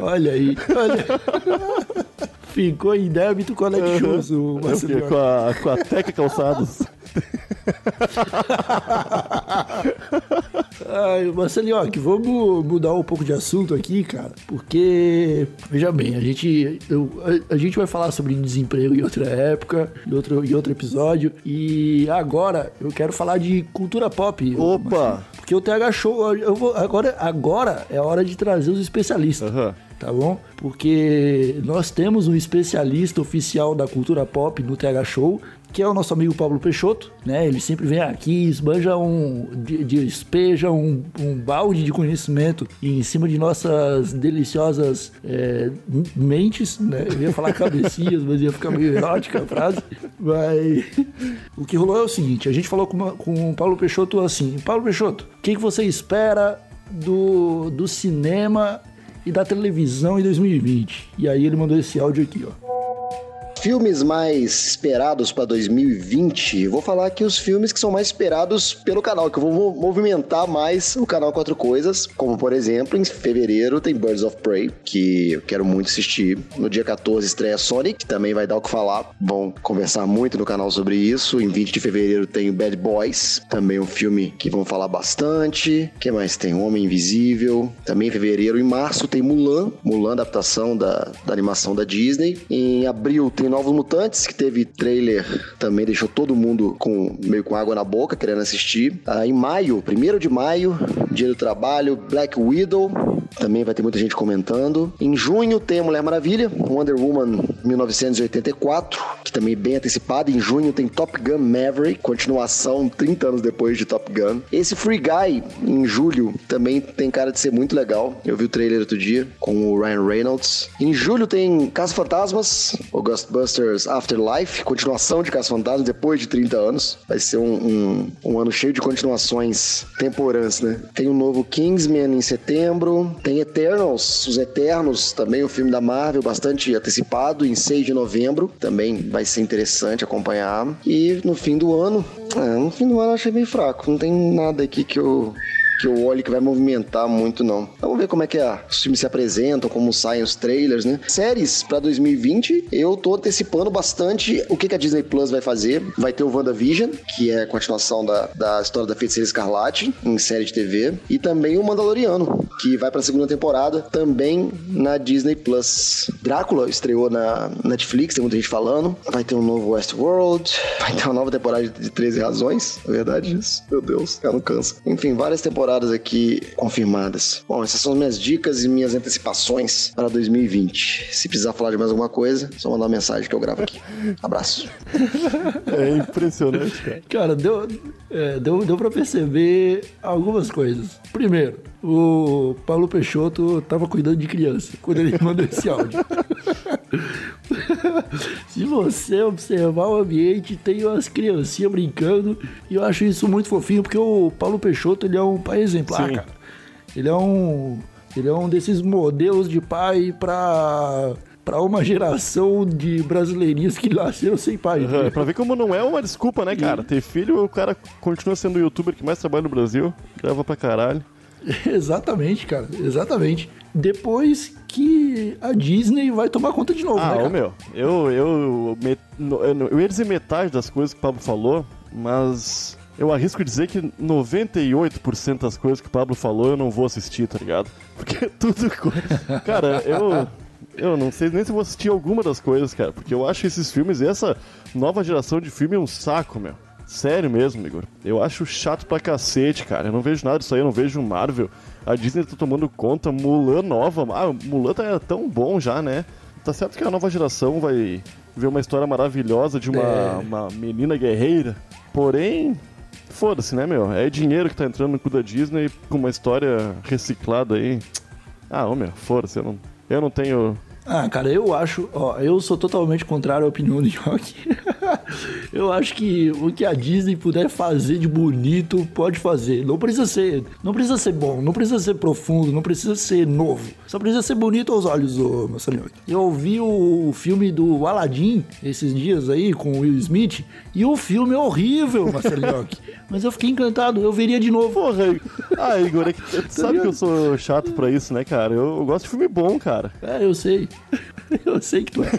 Olha aí, olha. Ficou em débito com a Netshoes, o fiquei Marcelo com a, com a Teca Calçados. Ai, Marcelinho, vamos mudar um pouco de assunto aqui, cara, porque, veja bem, a gente, eu- a, a gente vai falar sobre desemprego em outra época, em outro, em outro episódio, e agora eu quero falar de cultura pop. Opa! Porque o TH Show, eu vou, agora, agora é a hora de trazer os especialistas. Tá bom? Porque nós temos um especialista oficial da cultura pop no TH Show, que é o nosso amigo Pablo Peixoto, né? Ele sempre vem aqui, esbanja um, de- de- despeja um, um balde de conhecimento em cima de nossas deliciosas é, mentes, né? Eu ia falar cabecias, mas ia ficar meio erótica a frase. Mas o que rolou é o seguinte, a gente falou com, uma- com o Paulo Peixoto assim, Paulo Peixoto, o que, que você espera do, do cinema e da televisão em 2020? E aí ele mandou esse áudio aqui, ó. Filmes mais esperados para 2020, vou falar aqui os filmes que são mais esperados pelo canal, que eu vou mo- movimentar mais o canal Quatro Coisas, como por exemplo, em fevereiro tem Birds of Prey, que eu quero muito assistir. No dia 14 estreia Sonic, que também vai dar o que falar. Vão conversar muito no canal sobre isso. Em 20 de fevereiro tem Bad Boys, também um filme que vão falar bastante. que mais tem? Homem Invisível. Também em fevereiro. Em março tem Mulan, Mulan, adaptação da, da animação da Disney. Em abril tem Novos Mutantes, que teve trailer, também deixou todo mundo com meio com água na boca, querendo assistir. Ah, em maio, 1 de maio, dia do trabalho, Black Widow, também vai ter muita gente comentando. Em junho tem a Mulher Maravilha, Wonder Woman 1984, que também é bem antecipado. Em junho tem Top Gun Maverick, continuação 30 anos depois de Top Gun. Esse Free Guy, em julho, também tem cara de ser muito legal. Eu vi o trailer outro dia com o Ryan Reynolds. Em julho tem Caça Fantasmas, o Ghostbusters Afterlife, continuação de Caça Fantasmas depois de 30 anos. Vai ser um, um, um ano cheio de continuações temporãs, né? Tem o novo Kingsman em setembro, tem Eternals, Os Eternos, também o um filme da Marvel, bastante antecipado, em 6 de novembro. Também vai ser interessante acompanhar. E no fim do ano, é, no fim do ano eu achei bem fraco. Não tem nada aqui que eu que eu olhe que vai movimentar muito, não. Vamos ver como é que é, os filmes se apresentam, como saem os trailers, né? Séries pra 2020, eu tô antecipando bastante o que, que a Disney Plus vai fazer. Vai ter o WandaVision, que é a continuação da, da história da Feiticeira Escarlate, em série de TV. E também o Mandaloriano, que vai pra segunda temporada, também na Disney Plus. Drácula estreou na Netflix, tem muita gente falando. Vai ter um novo Westworld, vai ter uma nova temporada de 13 Razões, é verdade isso? Meu Deus, cara, não cansa. Enfim, várias temporadas temporadas aqui confirmadas. Bom, essas são as minhas dicas e minhas antecipações para 2020. Se precisar falar de mais alguma coisa, só mandar uma mensagem que eu gravo aqui. Abraço. É impressionante, cara. Cara, deu, é, deu, deu pra perceber algumas coisas. Primeiro, o Paulo Peixoto tava cuidando de criança quando ele mandou esse áudio. Se você observar o ambiente, tem umas criancinhas brincando e eu acho isso muito fofinho porque o Paulo Peixoto ele é um pai exemplar, Sim. cara. Ele é um ele é um desses modelos de pai pra para uma geração de brasileirinhos que nasceram sem pai. Uhum, pra ver como não é uma desculpa, né, cara? Ter filho, o cara continua sendo o youtuber que mais trabalha no Brasil, grava pra caralho. Exatamente, cara. Exatamente. Depois que a Disney vai tomar conta de novo, Ah, né, meu, eu, eu, eu, ia dizer metade das coisas que o Pablo falou, mas eu arrisco dizer que 98% das coisas que o Pablo falou eu não vou assistir, tá ligado? Porque tudo. co- Cara, eu. Eu não sei nem se vou assistir alguma das coisas, cara, porque eu acho esses filmes e essa nova geração de filme um saco, meu. Sério mesmo, Igor. Eu acho chato pra cacete, cara. Eu não vejo nada disso aí, eu não vejo Marvel. A Disney tá tomando conta, Mulan nova. Ah, Mulan tá tão bom já, né? Tá certo que a nova geração vai ver uma história maravilhosa de uma, É. uma menina guerreira. Porém, foda-se, né, meu? É dinheiro que tá entrando no cu da Disney com uma história reciclada aí. Ah, ô, meu, foda-se, eu não, eu não tenho. Ah, cara, eu acho, ó, eu sou totalmente contrário à opinião do Yoki. eu acho que o que a Disney puder fazer de bonito, pode fazer. Não precisa ser, não precisa ser bom, não precisa ser profundo, não precisa ser novo. Só precisa ser bonito aos olhos, ô Marcelinho. Eu vi o filme do Aladdin esses dias aí com o Will Smith e o filme é horrível, Marcelinho. Mas eu fiquei encantado, eu veria de novo. Porra, ah, Igor, é que, sabe que eu sou chato pra isso, né, cara? Eu, eu gosto de filme bom, cara. É, eu sei. Eu sei que tu é.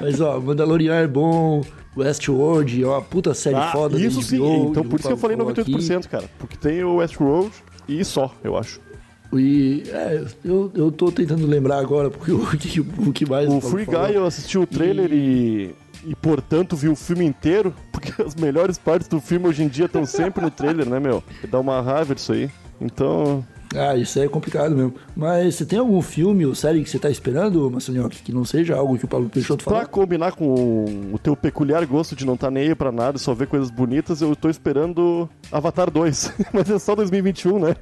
Mas, ó, Mandalorian é bom. Westworld é uma puta série Ah, foda. da isso sim, HBO, então por isso que eu falei Pablo falou 98%, cara. Porque tem o Westworld e só, eu acho. aqui. E, é, eu, eu tô tentando lembrar agora porque o que, o que mais. O Free. Guy eu assisti o trailer e... e. portanto vi o filme inteiro, porque as melhores partes do filme hoje em dia estão sempre no trailer, né, meu? Dá uma raiva disso aí. Então. Ah, isso aí é complicado mesmo. Mas você tem algum filme ou série que você tá esperando, Marcelinho, que não seja algo que o Paulo Peixoto falou? Pra combinar com o teu peculiar gosto de não estar nem aí pra nada e só ver coisas bonitas, eu tô esperando Avatar 2. Mas é só 2021, né?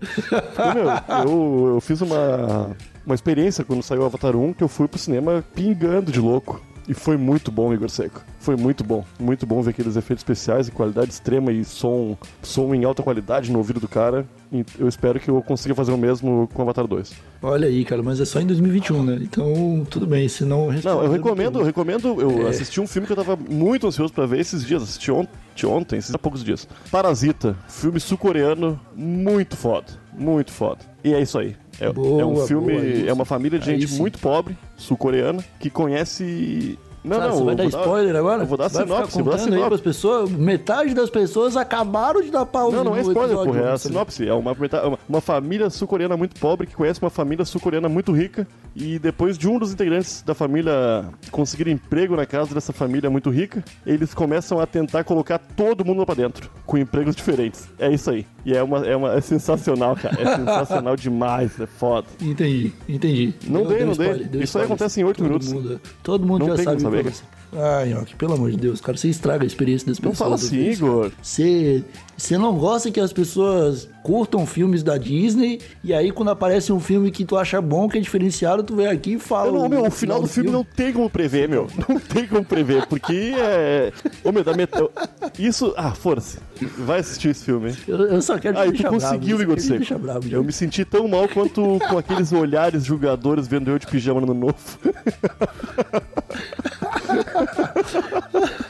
Meu, eu, eu fiz uma, uma experiência quando saiu Avatar 1 que eu fui pro cinema pingando de louco. E foi muito bom, Igor Seco. Foi muito bom. Muito bom ver aqueles efeitos especiais e qualidade extrema e som, som em alta qualidade no ouvido do cara. E eu espero que eu consiga fazer o mesmo com Avatar 2. Olha aí, cara, mas é só em 2021, né? Então, tudo bem, se não... Não, eu recomendo, eu recomendo. Eu É. assisti um filme que eu tava muito ansioso pra ver esses dias. Assisti ont ontem, esses há poucos dias. Parasita, filme sul-coreano, muito foda. Muito foda. E é isso aí. É, Boa, é um filme, boa, é uma família de gente muito pobre, sul-coreana, que conhece Não, Sabe, não, você vai dar vou dar- spoiler agora? eu vou dar Você sinopse, vou dar aí sinopse. pras pessoas. Metade das pessoas acabaram de dar pausa Não, não é spoiler, porra. É a sinopse. É uma, uma, uma família sul-coreana muito pobre que conhece uma família sul-coreana muito rica. E depois de um dos integrantes da família conseguir emprego na casa dessa família muito rica, eles começam a tentar colocar todo mundo lá pra dentro, com empregos diferentes. É isso aí. E é, uma, é, uma, é sensacional, cara. É sensacional demais. É foda. Entendi, entendi. Não Deu- dei, não dei. spoiler, Isso aí spoiler. acontece em oito Todo minutos. mundo- todo mundo Não já sabe como o que Nhoque, pelo amor de Deus, cara, você estraga a experiência das Não pessoas. fala às assim. Igor. Você, você não gosta que as pessoas curtam filmes da Disney e aí quando aparece um filme que tu acha bom, que é diferenciado, tu vem aqui e fala. Eu não, meu, o final do filme não tem como prever, meu. Não tem como prever, porque é. Ô, meu, da met... eu- Isso. Ah, força. Vai assistir esse filme. hein? Eu, eu só quero te tu deixar conseguiu, bravo, Igor Seco. bravo, Eu me senti tão mal quanto com aqueles olhares julgadores vendo eu de pijama no novo.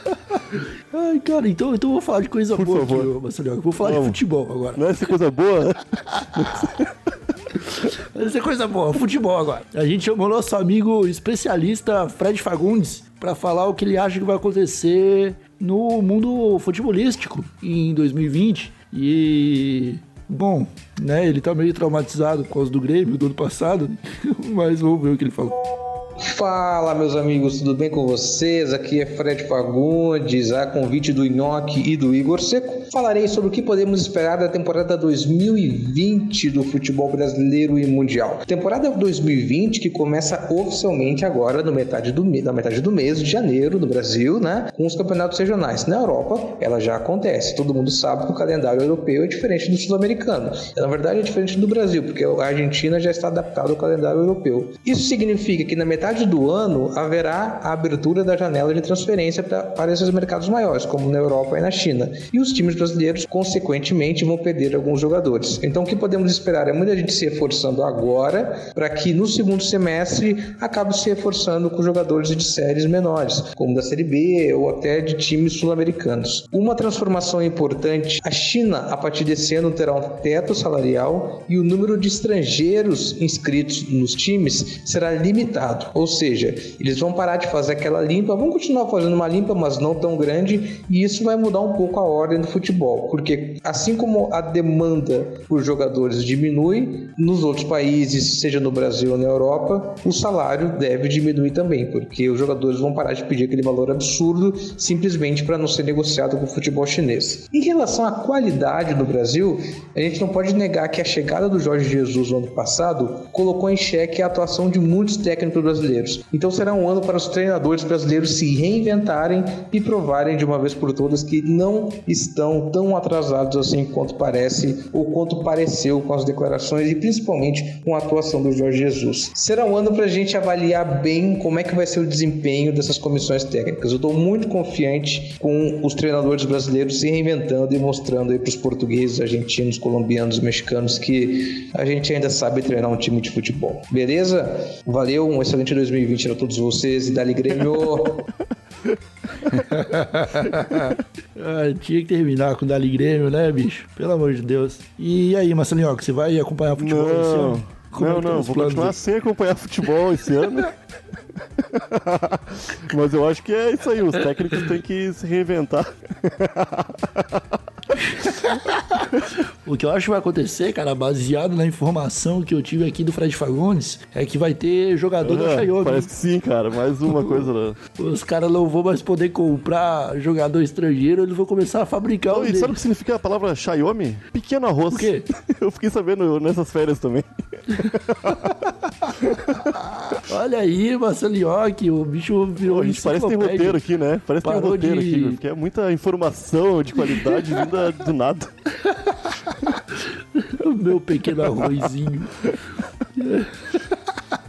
Ai, cara, então, então eu vou falar de coisa Por boa favor. aqui, Marcelinho. Vou falar de Vamos. futebol agora. Não é essa coisa boa? Vai ser coisa boa, futebol agora. A gente chamou nosso amigo especialista Fred Fagundes pra falar o que ele acha que vai acontecer no mundo futebolístico em 2020. E. Bom, né? Ele tá meio traumatizado por causa do Grêmio do ano passado, mas vamos ver o que ele falou. Fala, meus amigos, tudo bem com vocês? Aqui é Fred Fagundes, a convite do Nhoque e do Igor Seco. Falarei sobre o que podemos esperar da temporada 2020 do futebol brasileiro e mundial. Temporada 2020 que começa oficialmente agora no metade do, na metade do mês de janeiro no Brasil, né? Com os campeonatos regionais. Na Europa, ela já acontece. Todo mundo sabe que o calendário europeu é diferente do sul-americano. Na verdade, é diferente do Brasil, porque a Argentina já está adaptada ao calendário europeu. Isso significa que na metade do ano haverá a abertura da janela de transferência pra, para esses mercados maiores, como na Europa e na China. E os times brasileiros, consequentemente, vão perder alguns jogadores. Então, o que podemos esperar é muita gente se reforçando agora, para que no segundo semestre acabe se reforçando com jogadores de séries menores, como da Série B ou até de times sul-americanos. Uma transformação importante: a China, a partir desse ano, terá um teto salarial e o número de estrangeiros inscritos nos times será limitado. Ou seja, eles vão parar de fazer aquela limpa, vão continuar fazendo uma limpa, mas não tão grande, e isso vai mudar um pouco a ordem do futebol, porque assim como a demanda por jogadores diminui, nos outros países, seja no Brasil ou na Europa, o salário deve diminuir também, porque os jogadores vão parar de pedir aquele valor absurdo simplesmente para não ser negociado com o futebol chinês. Em relação à qualidade do Brasil, a gente não pode negar que a chegada do Jorge Jesus no ano passado colocou em xeque a atuação de muitos técnicos brasileiros. Então será um ano para os treinadores brasileiros se reinventarem e provarem de uma vez por todas que não estão tão atrasados assim quanto parece ou quanto pareceu com as declarações e principalmente com a atuação do Jorge Jesus. Será um ano para a gente avaliar bem como é que vai ser o desempenho dessas comissões técnicas. Eu estou muito confiante com os treinadores brasileiros se reinventando e mostrando aí para os portugueses, argentinos, colombianos, mexicanos que a gente ainda sabe treinar um time de futebol. Beleza? Valeu, um excelente 2020 a todos vocês e dali Grêmio! Ah, tinha que terminar com o Dali Grêmio, né, bicho? Pelo amor de Deus. E aí, Marcelinho, você vai acompanhar futebol esse Não, ano? Como é não, que tá não, vou continuar aí? sem acompanhar futebol esse ano. Mas eu acho que é isso aí, os técnicos têm que se reinventar. O que eu acho que vai acontecer, cara, baseado na informação que eu tive aqui do Fred Fagundes, é que vai ter jogador da Ah, Xiaomi. Parece que sim, cara, mais uma coisa. Né? Os caras não vão mais poder comprar jogador estrangeiro, eles vão começar a fabricar Não, e sabe o que significa a palavra Xiaomi? Pequeno arroz. O quê? Eu fiquei sabendo nessas férias também. Olha aí, Marcelinhoque, o bicho virou Pô, a gente parece que tem roteiro aqui, né? Parece que tem um roteiro de- aqui, porque é muita informação de qualidade vinda do nada. O meu pequeno arrozinho.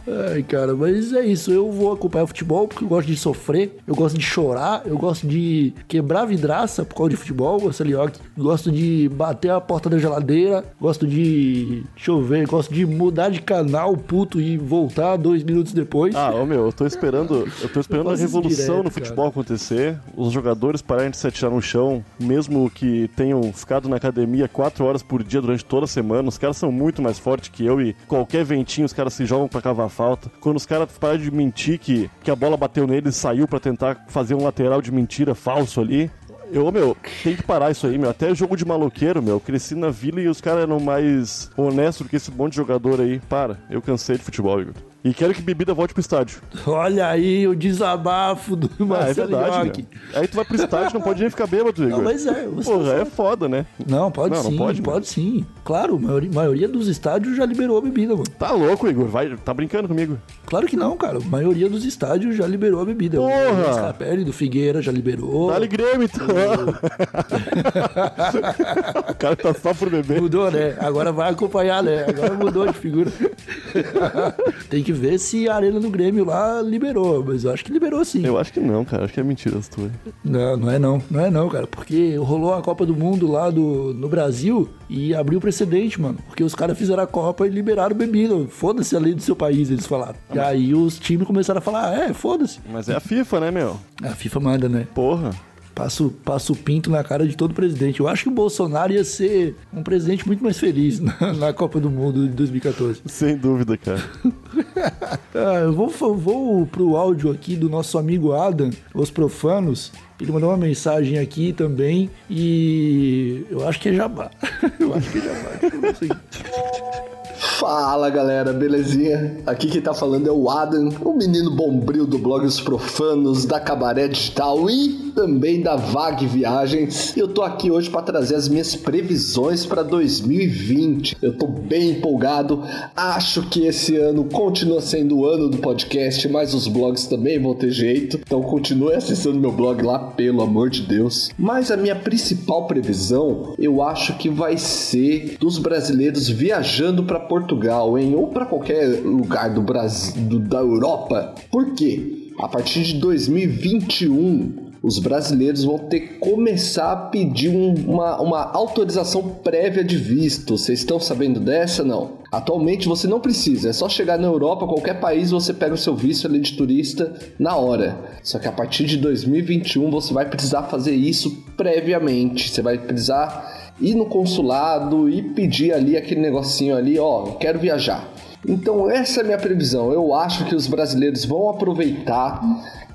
Ai, cara, mas é isso. Eu vou acompanhar o futebol porque eu gosto de sofrer, eu gosto de chorar, eu gosto de quebrar vidraça por causa de futebol, Marcelinhoque. Gosto de bater a porta da geladeira, gosto de chover, gosto de mudar de canal puto e voltar dois minutos depois. Ah, ô meu, eu tô esperando, eu tô esperando Eu a revolução direto, no futebol acontecer, os jogadores pararem de se atirar no chão, mesmo que tenham ficado na academia quatro horas por dia durante toda a semana. Os caras são muito mais fortes que eu e qualquer ventinho os caras se jogam pra cavar falta. Quando os caras pararam de mentir que, que a bola bateu nele e saiu pra tentar fazer um lateral de mentira falso ali. Eu, meu, tem que parar isso aí, meu. Até jogo de maloqueiro, meu. Cresci na vila e os caras eram mais honestos do que esse monte de jogador aí. Para, eu cansei de futebol, Igor. E quero que bebida volte pro estádio. Olha aí o desabafo do Ah, é Marcelo verdade, Nhoque. meu. Aí tu vai pro estádio não pode nem ficar bêbado, Igor. Não, mas é, você Porra, é foda, né? Não, pode Não, sim, não pode, pode, sim. Claro, a maioria, dos estádios já liberou a bebida, mano. Tá louco, Igor. Vai, tá brincando comigo. Claro que não, cara. A maioria dos estádios já liberou a bebida. Porra! O Scarpelli do Figueira já liberou. Dá-lhe Grêmio, então. o cara tá só por beber. Mudou, né? Agora vai acompanhar, né? Agora mudou de figura. Tem que ver se a Arena do Grêmio lá liberou, mas eu acho que liberou sim. Eu acho que não, cara. Acho que é mentira as tuas. Não, não é não. Não é não, cara. Porque rolou a Copa do Mundo lá do, no Brasil e abriu precedente, mano. Porque os caras fizeram a Copa e liberaram bebida. Foda-se a lei do seu país, eles falaram. E aí os times começaram a falar, ah, é, foda-se. Mas é a FIFA, né, meu? A FIFA manda, né? Porra. Passa, o- passa o pinto na cara de todo presidente. Eu acho que o Bolsonaro ia ser um presidente muito mais feliz na, na Copa do Mundo de 2014. Sem dúvida, cara. Ah, eu vou, vou pro áudio aqui do nosso amigo Adam, Os Profanos. Ele mandou uma mensagem aqui também e eu acho que é jabá. Eu acho que é jabá. Deixa eu ver isso aqui. Fala galera, belezinha? Aqui quem tá falando é o Adam, o menino bombril do blog Os Profanos, da Cabaré Digital e também da Vag Viagens. Eu tô aqui hoje para trazer as minhas previsões para 2020. Eu tô bem empolgado, acho que esse ano continua sendo o ano do podcast, mas os blogs também vão ter jeito. Então continue acessando meu blog lá, pelo amor de Deus. Mas a minha principal previsão, eu acho que vai ser dos brasileiros viajando para Portugal, hein? Ou para qualquer lugar do Brasil, do- da Europa. Por quê? A partir de 2021, os brasileiros vão ter que começar a pedir um- uma, uma autorização prévia de visto. Vocês estão sabendo dessa? Não. Atualmente você não precisa, é só chegar na Europa, qualquer país, você pega o seu visto ali de turista na hora. Só que a partir de 2021 você vai precisar fazer isso previamente. Você vai precisar ir no consulado e pedir ali aquele negocinho ali, ó, quero viajar. Então essa é a minha previsão. Eu acho que os brasileiros vão aproveitar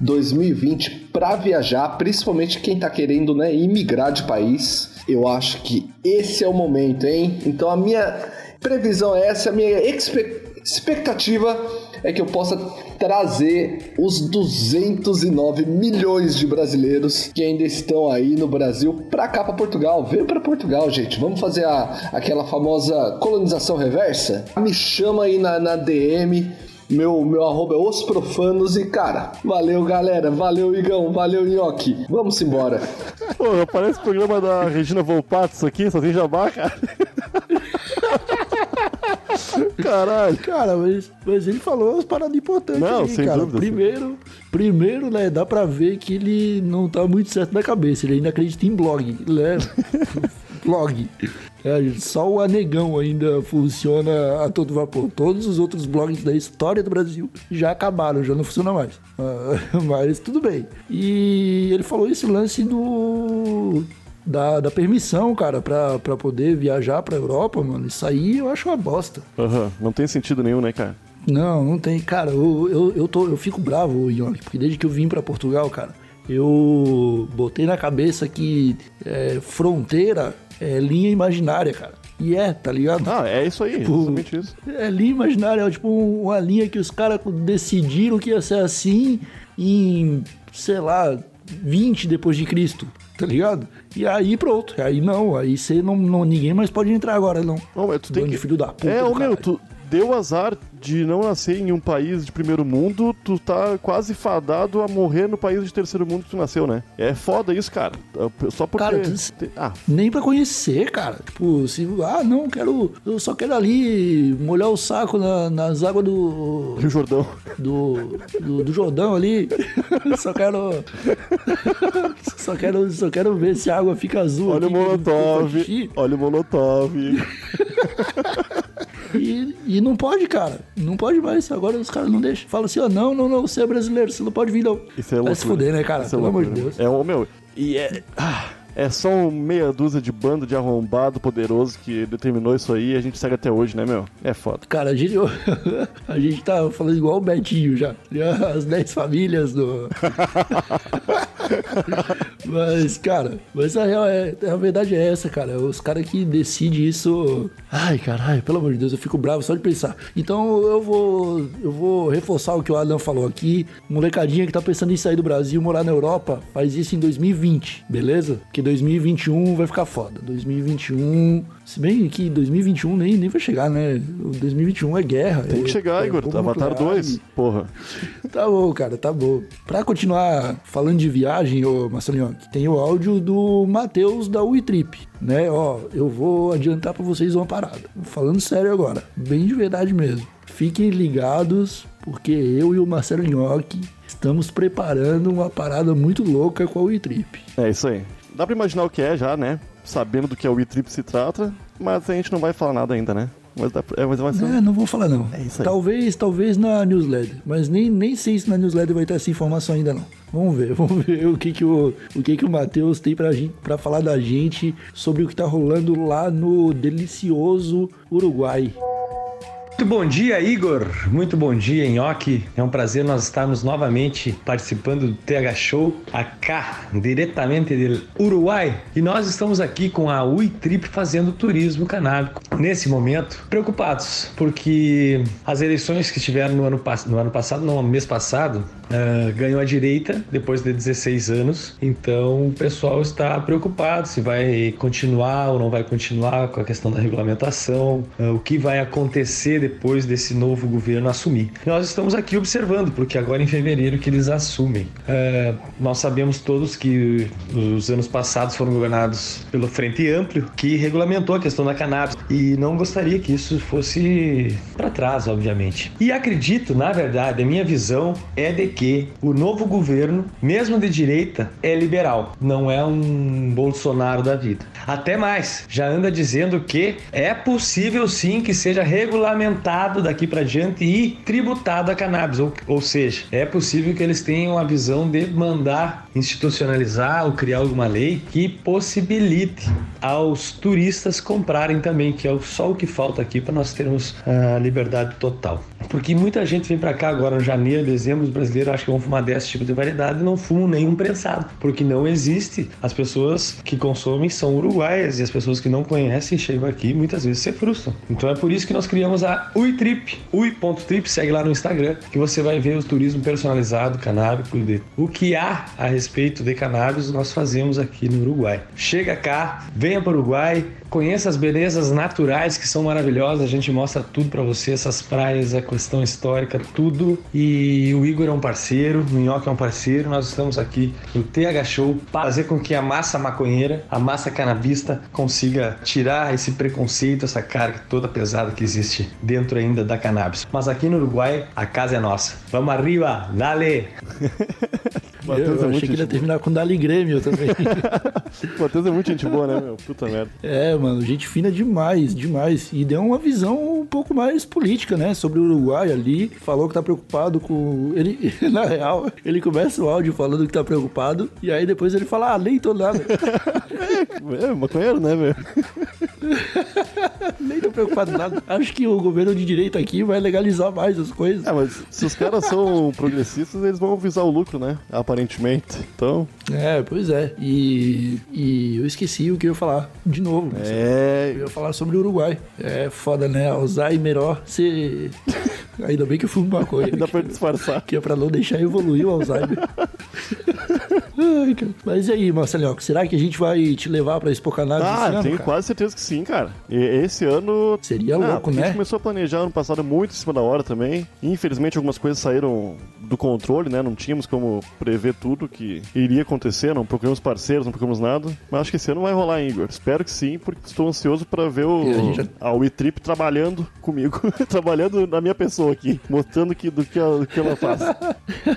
2020 para viajar, principalmente quem tá querendo, né, imigrar de país. Eu acho que esse é o momento, hein? Então a minha previsão é essa, a minha expe- expectativa é que eu possa trazer os 209 milhões de brasileiros que ainda estão aí no Brasil pra cá pra Portugal. Vem pra Portugal, gente. Vamos fazer a, aquela famosa colonização reversa? Me chama aí na, na DM. Meu, meu arroba é Os Profanos e, cara, valeu, galera. Valeu, Igão. Valeu, Nhoque. Vamos embora. Porra, parece o programa da Regina Volpato isso aqui, só tem jabá, cara. Caralho. Cara, mas, mas ele falou umas paradas importantes Não, aí, sem cara. dúvida, Primeiro, primeiro, né, dá pra ver que ele não tá muito certo na cabeça. Ele ainda acredita em blog, né? blog. É, só o Anegão ainda funciona a todo vapor. Todos os outros blogs da história do Brasil já acabaram, já não funciona mais. Ah, mas tudo bem. E ele falou esse lance do da, da permissão, cara, pra, pra poder viajar pra Europa, mano. Isso aí eu acho uma bosta. Aham, não tem sentido nenhum, né, cara? Não, não tem. Cara, eu, eu, eu, tô, eu fico bravo, Yonk, porque desde que eu vim pra Portugal, cara, eu botei na cabeça que é, fronteira é linha imaginária, cara. E é, tá ligado? Ah, é isso aí, Tipo, exatamente isso. É linha imaginária, é tipo uma linha que os caras decidiram que ia ser assim em, sei lá, 20 depois de Cristo, tá ligado? E aí pronto, aí não, aí você não, não ninguém mais pode entrar agora, não. Não, mas tu tem que... filho da puta. É, ô meu, tu deu azar de não nascer em um país de primeiro mundo, tu tá quase fadado a morrer no país de terceiro mundo que tu nasceu, né? É foda isso, cara. Só porque... Cara, tu- nem pra conhecer, cara. Tipo, se. Ah, não, quero. Eu só quero ali molhar o saco na- nas águas do. Rio Jordão. Do, do, do Jordão ali. só quero. só quero. Só quero ver se a água fica azul. Olha o aqui, vou Molotov, olha o Molotov. E, e não pode, cara. Não pode mais. Agora os caras não deixam. Fala assim, ó, não, não, não, você é brasileiro, você não pode vir, não. Isso é Vai loucura. se fuder, né, cara? Isso é Pelo amor de. Deus. É, ô meu, e é... ah, é só um meia dúzia de bando de arrombado poderoso que determinou isso aí e a gente segue até hoje, né, meu? É foda. Cara, a gente, a gente tá falando igual o Betinho já. As 10 famílias do. mas, cara, mas a, real é, a verdade é essa, cara. Os caras que decidem isso. Ai, caralho, pelo amor de Deus, eu fico bravo só de pensar. Então eu vou. Eu vou reforçar o que o Adam falou aqui. Molecadinha que tá pensando em sair do Brasil morar na Europa, faz isso em 2020, beleza? Porque 2021 vai ficar foda. 2021 se bem que 2021 nem, nem vai chegar, né? 2021 é guerra. Tem que é, chegar, é, Igor. É Avatar 2, porra. Tá bom, cara, tá bom. Pra continuar falando de viagem, ô Marcelinho, tem o áudio do Matheus da Uitrip, né? Ó, eu vou adiantar pra vocês uma parada. Falando sério agora, bem de verdade mesmo. Fiquem ligados, porque eu e o Marcelo Nhoque estamos preparando uma parada muito louca com a Uitrip. É isso aí. Dá pra imaginar o que é já, né? sabendo do que é o e-trip se trata, mas a gente não vai falar nada ainda, né? Mas, dá, é, mas vai ser... É, não vou falar não. É isso aí. Talvez, talvez na newsletter, mas nem, nem sei se na newsletter vai ter essa informação ainda não. Vamos ver, vamos ver o que que o, o, que que o Matheus tem pra, gente, pra falar da gente sobre o que tá rolando lá no delicioso Uruguai. Muito bom dia, Igor. Muito bom dia, Nhoque. É um prazer nós estarmos novamente participando do TH Show, acá, diretamente do Uruguai. E nós estamos aqui com a Ui Trip fazendo turismo canábico. Nesse momento, preocupados, porque as eleições que tiveram no ano, no ano passado, no mês passado, uh, ganhou a direita depois de 16 anos. Então o pessoal está preocupado se vai continuar ou não vai continuar com a questão da regulamentação, uh, o que vai acontecer depois desse novo governo assumir. Nós estamos aqui observando, porque agora em fevereiro que eles assumem. Uh, nós sabemos todos que os anos passados foram governados pelo Frente Amplio, que regulamentou a questão da cannabis e não gostaria que isso fosse para trás, obviamente. E acredito, na verdade, a minha visão é de que o novo governo, mesmo de direita, é liberal, não é um Bolsonaro da vida. Até mais, já anda dizendo que é possível sim que seja regulamentado daqui para diante e tributado a cannabis, ou, ou seja, é possível que eles tenham a visão de mandar institucionalizar ou criar alguma lei que possibilite aos turistas comprarem também, que é só o que falta aqui para nós termos a liberdade total. Porque muita gente vem para cá agora em janeiro, dezembro, os brasileiros acham que vão fumar desse tipo de variedade e não fumam nenhum prensado, porque não existe. As pessoas que consomem são uruguaias e as pessoas que não conhecem chegam aqui muitas vezes se frustram. Então é por isso que nós criamos a UiTrip, ui.trip, segue lá no Instagram, que você vai ver o turismo personalizado, canábico, de o que há a respeito de cannabis nós fazemos aqui no Uruguai. Chega cá, venha para o Uruguai, conheça as belezas naturais que são maravilhosas, a gente mostra tudo para você, essas praias, a questão histórica, tudo. E o Igor é um parceiro, o Minhoca é um parceiro, nós estamos aqui no TH Show para fazer com que a massa maconheira, a massa canabista consiga tirar esse preconceito, essa carga toda pesada que existe dentro ainda da cannabis. Mas aqui no Uruguai, a casa é nossa. Vamos arriba, dale! Matheus eu é achei que ele ia terminar com Dali Grêmio também. Matheus é muito gente boa, né, meu? Puta merda. É, mano, gente fina demais, demais. E deu uma visão um pouco mais política, né? Sobre o Uruguai ali. Falou que tá preocupado com. Ele, na real, ele começa o áudio falando que tá preocupado. E aí depois ele fala, ah, nem tô nada. é, maconheiro, né, meu? nem tô preocupado nada. Acho que o governo de direita aqui vai legalizar mais as coisas. É, mas se os caras são progressistas, eles vão visar o lucro, né? aparentemente. Então. É, pois é. E, e eu esqueci o que eu ia falar de novo. É. Eu ia falar sobre o Uruguai. É foda, né? Alzheimer, ó. Você. Ainda bem que eu fumo maconha. Dá pra disfarçar. Que é pra não deixar evoluir o Alzheimer. Ai, Mas e aí, Marcelinho, será que a gente vai te levar pra Expo Cannabis ah, ano, tenho cara? quase certeza que sim, cara. E esse ano... Seria ah, louco, né? A gente começou a planejar ano passado muito em cima da hora também. Infelizmente, algumas coisas saíram do controle, né? Não tínhamos como prever tudo que iria acontecer, não procuramos parceiros, não procuramos nada. Mas acho que esse ano vai rolar, Igor. Espero que sim, porque estou ansioso para ver o, a WeTrip trabalhando comigo, trabalhando na minha pessoa aqui, mostrando que, do, que ela, do que ela faz.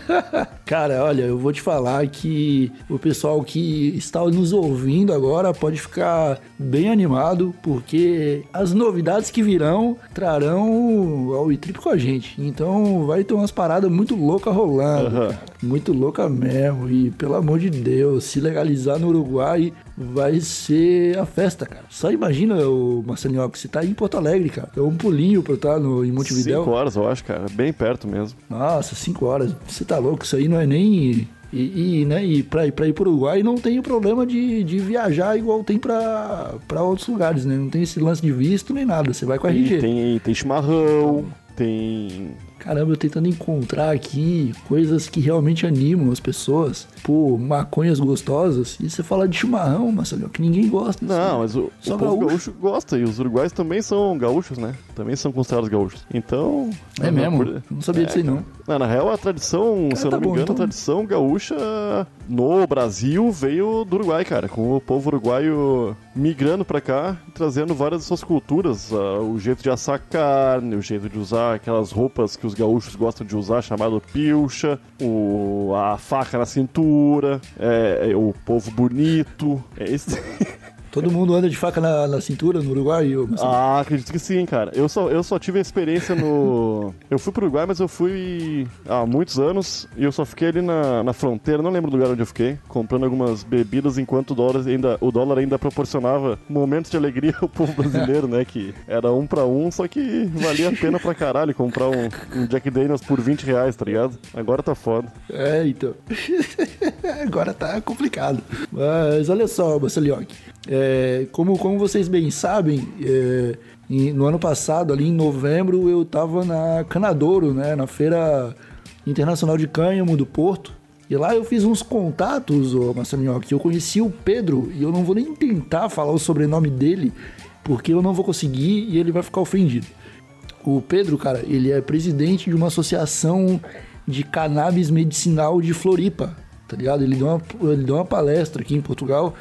Cara, olha, eu vou te falar que o pessoal que está nos ouvindo agora pode ficar bem animado, porque as novidades que virão trarão ao WeTrip com a gente. Então vai ter umas paradas muito loucas rolando, uhum. muito louca mesmo. E pelo amor de Deus, se legalizar no Uruguai, vai ser a festa, cara. Só imagina, o Marcelinho, que você tá em Porto Alegre, cara. É um pulinho pra estar no, em Montevidéu. Cinco horas, eu acho, cara. Bem perto mesmo. Nossa, cinco horas. Você tá louco? Isso aí não é nem. E, e, né, e pra, pra ir pro Uruguai não tem o problema de, de viajar igual tem pra, pra outros lugares, né? Não tem esse lance de visto nem nada. Você vai com a RG. E tem, tem chimarrão, tem Caramba, eu tentando encontrar aqui coisas que realmente animam as pessoas. Pô, maconhas gostosas. E você fala de chimarrão, Marcelo, que ninguém gosta. Não, mas o, Só o gaúcho. gaúcho gosta. E os uruguais também são gaúchos, né? Também são considerados gaúchos. Então. É mesmo? Eu não sabia disso aí, não. Não, Na real, a tradição, se eu tá não me bom, engano, então. a tradição gaúcha no Brasil veio do Uruguai, cara. Com o povo uruguaio migrando pra cá, trazendo várias suas culturas. ah, o jeito de assar carne, o jeito de usar aquelas roupas que os gaúchos gostam de usar, chamado pilcha, o, a faca na cintura, é, é, o povo bonito. É esse. Todo mundo anda de faca na, na cintura no Uruguai? ô, Marcelo? Ah, acredito que sim, cara. Eu só, eu só tive a experiência no. Eu fui pro Uruguai, mas eu fui há muitos anos e eu só fiquei ali na, na fronteira, não lembro do lugar onde eu fiquei, comprando algumas bebidas enquanto o dólar ainda, o dólar ainda proporcionava momentos de alegria ao povo brasileiro, né? Que era um pra um, só que valia a pena pra caralho comprar um, um Jack Daniels por 20 reais, tá ligado? Agora tá foda. É, então. Agora tá complicado. Mas olha só, Marcelioc. É, como, como vocês bem sabem, é, em- no ano passado, ali em novembro, eu tava na Canadouro, né? Na Feira Internacional de Cânhamo do Porto. E lá eu fiz uns contatos, ô Marcelinho, que eu conheci o Pedro, e eu não vou nem tentar falar o sobrenome dele, porque eu não vou conseguir e ele vai ficar ofendido. O Pedro, cara, ele é presidente de uma associação de cannabis medicinal de Floripa, tá ligado? Ele deu uma, ele deu uma palestra aqui em Portugal,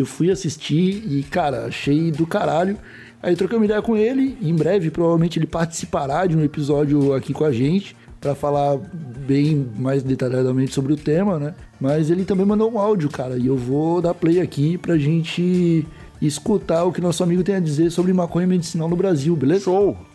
eu fui assistir e, cara, achei do caralho. Aí troquei uma ideia com ele, em breve provavelmente ele participará de um episódio aqui com a gente para falar bem mais detalhadamente sobre o tema, né? Mas ele também mandou um áudio, cara, e eu vou dar play aqui pra gente escutar o que nosso amigo tem a dizer sobre maconha medicinal no Brasil, beleza? Show!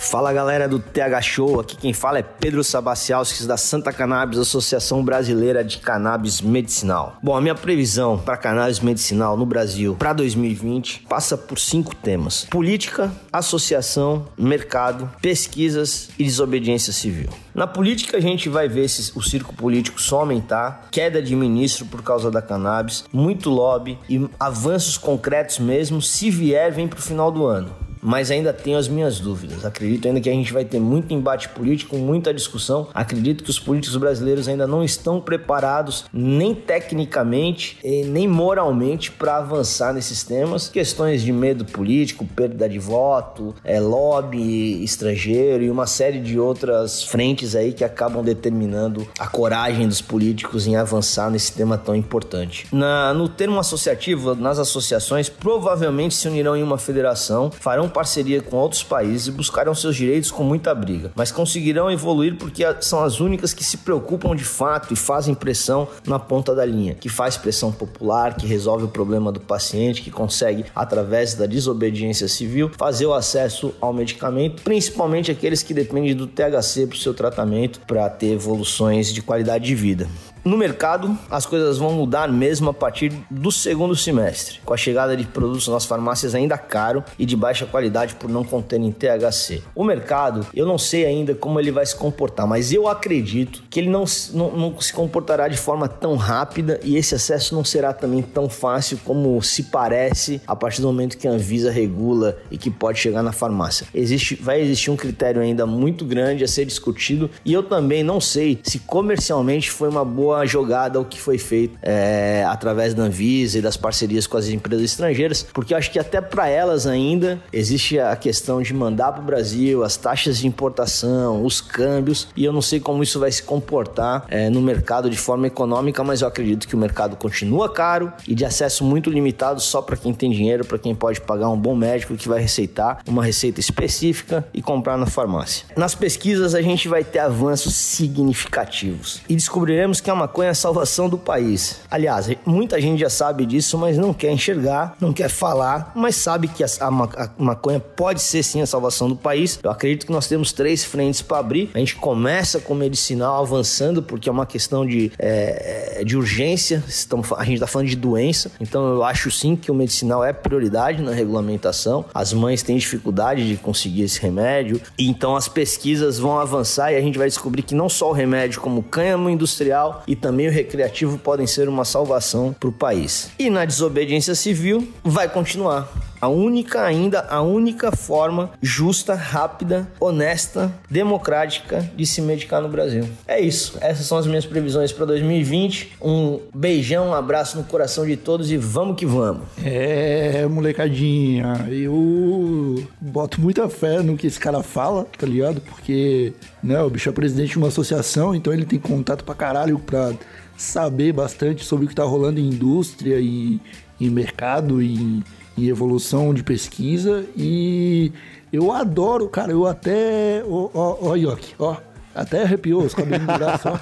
Fala galera do TH Show, aqui quem fala é Pedro Sabacialskis da Santa Cannabis, Associação Brasileira de Cannabis Medicinal. Bom, a minha previsão para cannabis medicinal no Brasil para 2020 passa por cinco temas: política, associação, mercado, pesquisas e desobediência civil. Na política a gente vai ver o circo político só aumentar, queda de ministro por causa da cannabis, muito lobby e avanços concretos mesmo, se vier, vem pro final do ano mas ainda tenho as minhas dúvidas. Acredito ainda que a gente vai ter muito embate político, muita discussão. Acredito que os políticos brasileiros ainda não estão preparados, nem tecnicamente, nem moralmente, para avançar nesses temas. Questões de medo político, perda de voto, é, lobby estrangeiro e uma série de outras frentes aí que acabam determinando a coragem dos políticos em avançar nesse tema tão importante. Na- no termo associativo, nas associações, provavelmente se unirão em uma federação, farão parceria com outros países e buscarão seus direitos com muita briga, mas conseguirão evoluir porque são as únicas que se preocupam de fato e fazem pressão na ponta da linha, que faz pressão popular, que resolve o problema do paciente, que consegue, através da desobediência civil, fazer o acesso ao medicamento, principalmente aqueles que dependem do THC para o seu tratamento, para ter evoluções de qualidade de vida. No mercado, as coisas vão mudar mesmo a partir do segundo semestre, com a chegada de produtos nas farmácias ainda caro e de baixa qualidade por não conterem THC. O mercado, eu não sei ainda como ele vai se comportar, mas eu acredito que ele não, não, não se comportará de forma tão rápida e esse acesso não será também tão fácil como se parece a partir do momento que a Anvisa regula e que pode chegar na farmácia. Existe, vai existir um critério ainda muito grande a ser discutido e eu também não sei se comercialmente foi uma boa jogada o que foi feito é, através da Anvisa e das parcerias com as empresas estrangeiras, porque eu acho que até para elas ainda existe a questão de mandar para o Brasil as taxas de importação, os câmbios e eu não sei como isso vai se comportar é, no mercado de forma econômica, mas eu acredito que o mercado continua caro e de acesso muito limitado só para quem tem dinheiro, para quem pode pagar um bom médico que vai receitar uma receita específica e comprar na farmácia. Nas pesquisas a gente vai ter avanços significativos e descobriremos que a maconha é a salvação do país. Aliás, muita gente já sabe disso, mas não quer enxergar, não quer falar, mas sabe que a, a, a maconha pode ser sim a salvação do país. Eu acredito que nós temos três frentes para abrir. A gente começa com medicinal avançando, porque é uma questão de, é, de urgência. Estamos, a gente está falando de doença, então eu acho sim que o medicinal é prioridade na regulamentação. As mães têm dificuldade de conseguir esse remédio, então as pesquisas vão avançar e a gente vai descobrir que não só o remédio, como o cânhamo industrial e também o recreativo podem ser uma salvação para o país. E na desobediência civil vai continuar. A única ainda, a única forma justa, rápida, honesta, democrática de se medicar no Brasil. É isso. Essas são as minhas previsões para 2020. Um beijão, um abraço no coração de todos e vamos que vamos. É, molecadinha, eu boto muita fé no que esse cara fala, tá ligado? Porque, né, o bicho é presidente de uma associação, então ele tem contato pra caralho pra saber bastante sobre o que tá rolando em indústria e em mercado e em evolução de pesquisa e eu adoro, cara, eu até. Ó, ó, ó Yoki, ó. Até arrepiou os cabelos do braço, ó.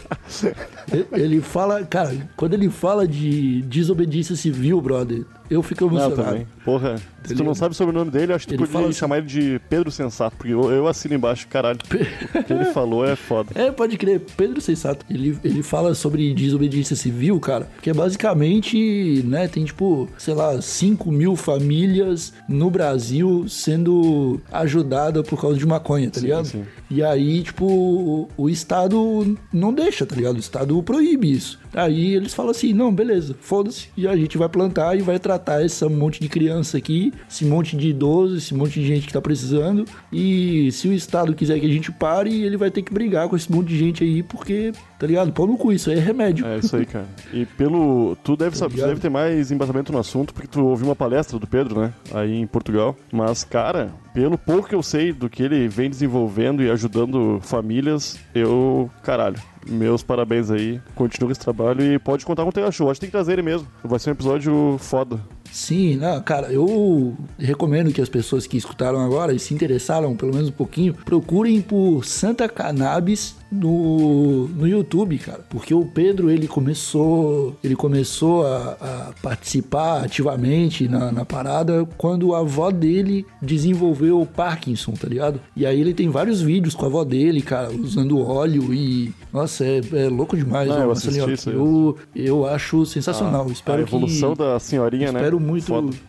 Ele fala, cara, quando ele fala de desobediência civil, brother, eu fico emocionado. Não, também. Porra, se tu não sabe sobre o nome dele, acho que tu Ele podia chamar ele de Pedro Sensato, porque eu, eu assino embaixo, caralho. o que ele falou é foda. É, pode crer, Pedro Sensato. Ele, ele fala sobre desobediência civil, cara, que é basicamente, né, tem tipo, sei lá, 5 mil famílias no Brasil sendo ajudadas por causa de maconha, tá Sim, ligado? sim. E aí, tipo, o, o Estado não deixa, tá ligado? O Estado proíbe isso. Aí eles falam assim: não, beleza, foda-se. E a gente vai plantar e vai tratar esse monte de criança aqui, esse monte de idoso, esse monte de gente que tá precisando. E se o Estado quiser que a gente pare, ele vai ter que brigar com esse monte de gente aí, porque, tá ligado? Pau no cu, isso aí é remédio. É isso aí, cara. E pelo. Tu deve saber, tu ligado? deve ter mais embasamento no assunto, porque tu ouviu uma palestra do Pedro, né? Aí em Portugal. Mas, cara, pelo pouco que eu sei do que ele vem desenvolvendo e ajudando famílias, eu. Caralho. Meus parabéns aí. Continua esse trabalho e pode contar com o Tega Show. Acho que tem que trazer ele mesmo. Vai ser um episódio foda. Sim, não, cara, eu recomendo que as pessoas que escutaram agora e se interessaram pelo menos um pouquinho, procurem por Santa Cannabis no, no YouTube, cara. Porque o Pedro, ele começou, ele começou a, a participar ativamente na, na parada quando a avó dele desenvolveu o Parkinson, tá ligado? E aí ele tem vários vídeos com a avó dele, cara, usando óleo e... Nossa, é, é louco demais. Não, ó, eu assisti isso eu, eu acho sensacional. A- Espero a evolução que... da senhorinha, né? Espero muito.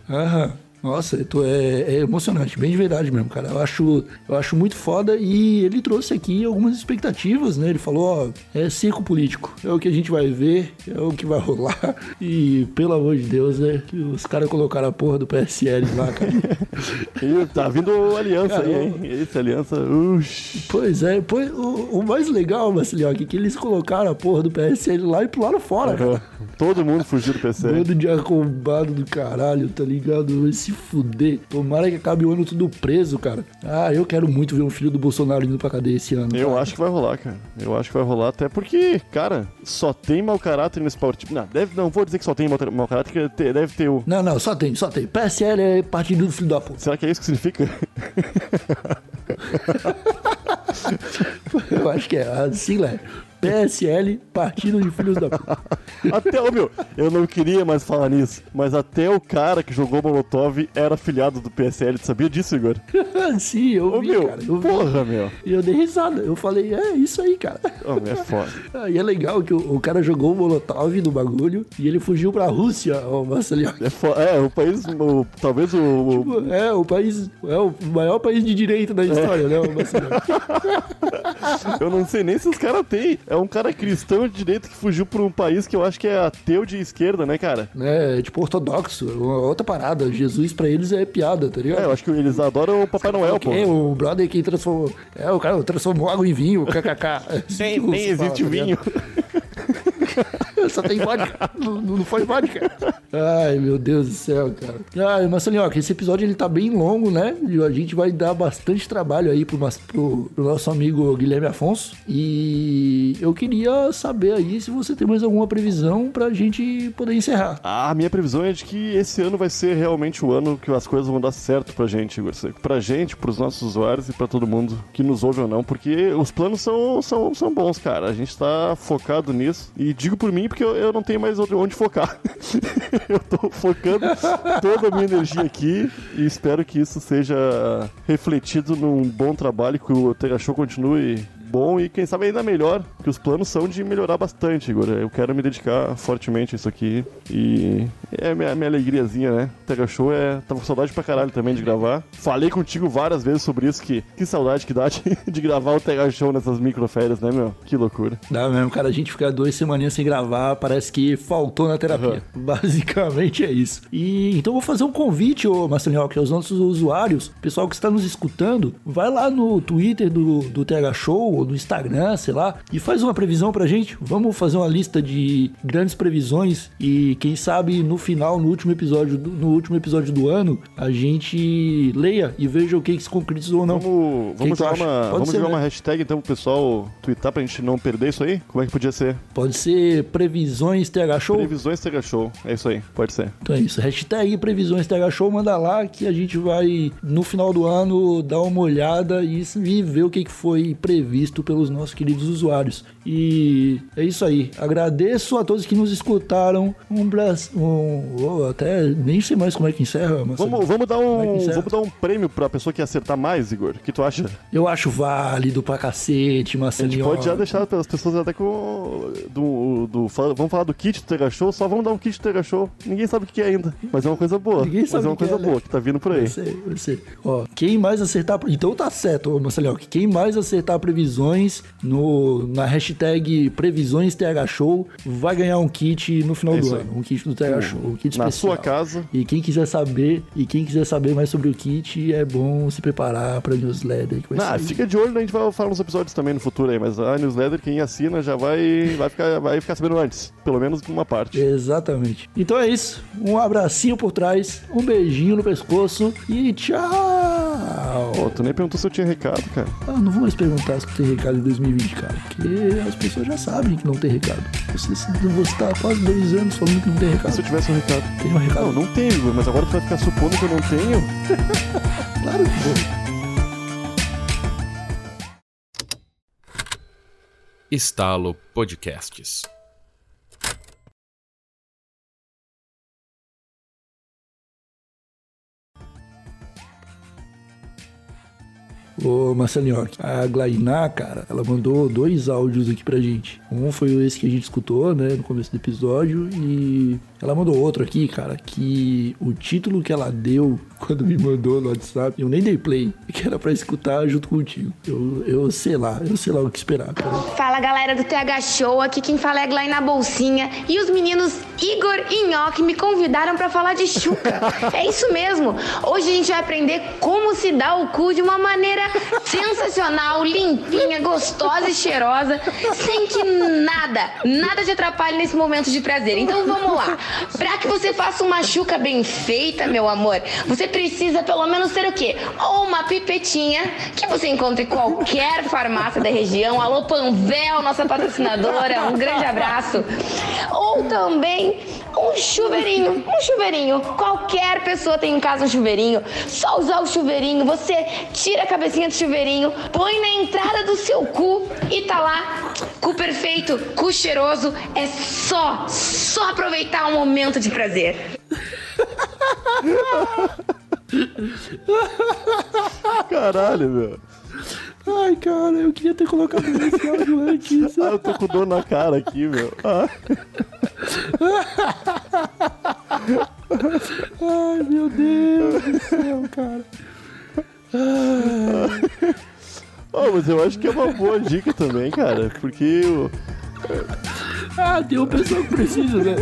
Aham. Nossa, tô- é, é emocionante, bem de verdade mesmo, cara. Eu acho, eu acho muito foda e ele trouxe aqui algumas expectativas, né? Ele falou, ó, é circo político, é o que a gente vai ver, é o que vai rolar. E, pelo amor de Deus, né? que Os caras colocaram a porra do PSL lá, cara. E tá vindo aliança Cara, aí, hein? Esse aliança. Uxi. Pois é, pois, o, o mais legal, Marcelinho, é que eles colocaram a porra do PSL lá e pularam fora, cara. Todo mundo fugiu do PC. Bando de arrombado do caralho, tá ligado? Vai se fuder. Tomara que acabe o ano tudo preso, cara. Ah, eu quero muito ver um filho do Bolsonaro indo pra cadeia esse ano. Eu cara. acho que vai rolar, cara. Eu acho que vai rolar, até porque, cara, só tem mau caráter nesse partido. Não, deve, não vou dizer que só tem mau, mau caráter, te- deve ter o. Não, não, só tem, só tem. PSL é partido do filho da puta. Será que é isso que significa? Eu acho que é. A sigla é PSL, Partido de Filhos da Puta. até, ô meu, eu não queria mais falar nisso, mas até o cara que jogou Molotov era filiado do PSL. Tu sabia disso, Igor? Sim, eu Ô vi, meu, cara. Eu vi. porra, meu. E eu dei risada. Eu falei, é isso aí, cara. Ô, meu, é foda. Ah, E é legal que o, o cara jogou o Molotov no bagulho e ele fugiu pra Rússia, ó, Marcelinho. É, fo- é, o país, o- talvez o, o- Tipo, É, o país. É o maior país de direito da história, né, o Marcelinho? Eu não sei nem se os caras têm. É um cara cristão de direito que fugiu pra um país que eu acho que é ateu de esquerda, né, cara? É, tipo, ortodoxo. Outra parada. Jesus pra eles é piada, tá ligado? É, eu acho que eles adoram o Papai Noel, pô. É, o brother que transformou. É, o cara transformou água em vinho, kkk. Nem, nem existe vinho. Só tem vodka. não, não foi vodka. Ai, meu Deus do céu, cara. Ai, Marcelinho, ó, esse episódio ele tá bem longo, né? E a gente vai dar bastante trabalho aí pro, pro, pro nosso amigo Guilherme Afonso. E eu queria saber aí se você tem mais alguma previsão pra gente poder encerrar. A minha previsão é de que esse ano vai ser realmente o ano que as coisas vão dar certo pra gente, Igor Seco. Pra gente, pros nossos usuários e pra todo mundo que nos ouve ou não, porque os planos são, são, são bons, cara. A gente tá focado nisso. E digo por mim porque eu, eu não tenho mais onde focar. eu tô focando toda a minha energia aqui e espero que isso seja refletido num bom trabalho, que o Tega continue bom e quem sabe ainda melhor, que os planos são de melhorar bastante, Igor. Eu quero me dedicar fortemente a isso aqui e é minha, minha alegriazinha, né? Tega Show é. Tava com saudade pra caralho também de gravar. Falei contigo várias vezes sobre isso, que, que saudade que dá de, gravar o Tega Show nessas microférias, né, meu? Que loucura. Dá mesmo, cara. A gente ficar duas semaninhas sem gravar, parece que faltou na terapia. Uhum. Basicamente é isso. E então vou fazer um convite, ô Marcelinho, que aos nossos usuários, pessoal que está nos escutando, vai lá no Twitter do, do TH Show ou no Instagram, sei lá, e faz uma previsão pra gente. Vamos fazer uma lista de grandes previsões e quem sabe no final, no último episódio do, no último episódio do ano, a gente leia e veja o que, que se concretizou ou não. Vamos, vamos jogar, uma, vamos ser, jogar né? uma hashtag então pro pessoal twittar pra gente não perder isso aí? Como é que podia ser? Pode ser previsões TH Show? Previsões TH Show, é isso aí, pode ser. Então é isso, hashtag previsões TH Show, manda lá que a gente vai no final do ano dar uma olhada e, e ver o que, que foi previsto pelos nossos queridos usuários. E é isso aí. Agradeço a todos que nos escutaram. Um braço. Um, oh, até nem sei mais como é que encerra. Mas vamos, vamos, dar um, é vamos dar um prêmio pra pessoa que acertar mais, Igor. O que tu acha? Eu acho válido pra cacete, Marcelinho. A gente pode já deixar as pessoas até com. Do, do, vamos falar do kit do Tega Show, só vamos dar um kit do Tega Show. Ninguém sabe o que é ainda. Mas é uma coisa boa. Ninguém sabe mas é uma coisa é, boa né? que tá vindo por aí. Você, você. Ó, quem mais acertar. Então tá certo, Marcelinho. Quem mais acertar previsões previsões no, na hashtag Previsões TH Show vai ganhar um kit no final é do ano. Um kit do TH Show. Um kit na especial. sua casa. E quem quiser saber, e quem quiser saber mais sobre o kit, é bom se preparar pra newsletter. Que vai fica de olho, a gente vai falar nos episódios também no futuro aí, mas a newsletter, quem assina já vai, vai, ficar, vai ficar sabendo antes. Pelo menos uma parte. Exatamente. Então é isso. Um abracinho por trás, um beijinho no pescoço e tchau! Pô, tu nem perguntou se eu tinha recado, cara. Ah, não vou mais perguntar se tu tem recado em 2020, cara. Porque as pessoas já sabem que não tem recado. Você, você tá há quase dois anos falando que não tem recado. Se eu tivesse um recado? Tem um recado? Não, não tenho, mas agora tu vai ficar supondo que eu não tenho? claro que vou. Estalo Podcasts. Ô Marcelinho, a Glainá, cara, ela mandou dois áudios aqui pra gente. Um foi esse que a gente escutou, né, no começo do episódio, e ela mandou outro aqui, cara, que o título que ela deu quando me mandou no WhatsApp, eu nem dei play, que era pra escutar junto contigo. Eu, eu sei lá, eu sei lá o que esperar. Cara. Fala galera do TH Show, aqui quem fala é a Glainá Bolsinha, e os meninos Igor e Nhoque me convidaram para falar de chuca. é isso mesmo, hoje a gente vai aprender como se dá o cu de uma maneira sensacional, limpinha, gostosa e cheirosa, sem que nada, nada te atrapalhe nesse momento de prazer. Então vamos lá. Pra que você faça uma chuca bem feita, meu amor, você precisa pelo menos ter o quê? Ou uma pipetinha, que você encontra em qualquer farmácia da região. Alô, Panvel, nossa patrocinadora, um grande abraço. Ou também um chuveirinho, um chuveirinho. Qualquer pessoa tem em casa um chuveirinho. Só usar o chuveirinho, você tira a cabecinha do chuveirinho, põe na entrada do seu cu e tá lá. Cu perfeito, cu cheiroso. É só, só aproveitar um momento de prazer. Caralho, meu. Ai, cara, eu queria ter colocado esse áudio antes. Ah, eu tô com dor na cara aqui, meu. Ah. Ai, meu Deus do céu, cara. Ai. Oh, mas eu acho que é uma boa dica também, cara. Porque o. Ah, tem uma pessoa que precisa, né?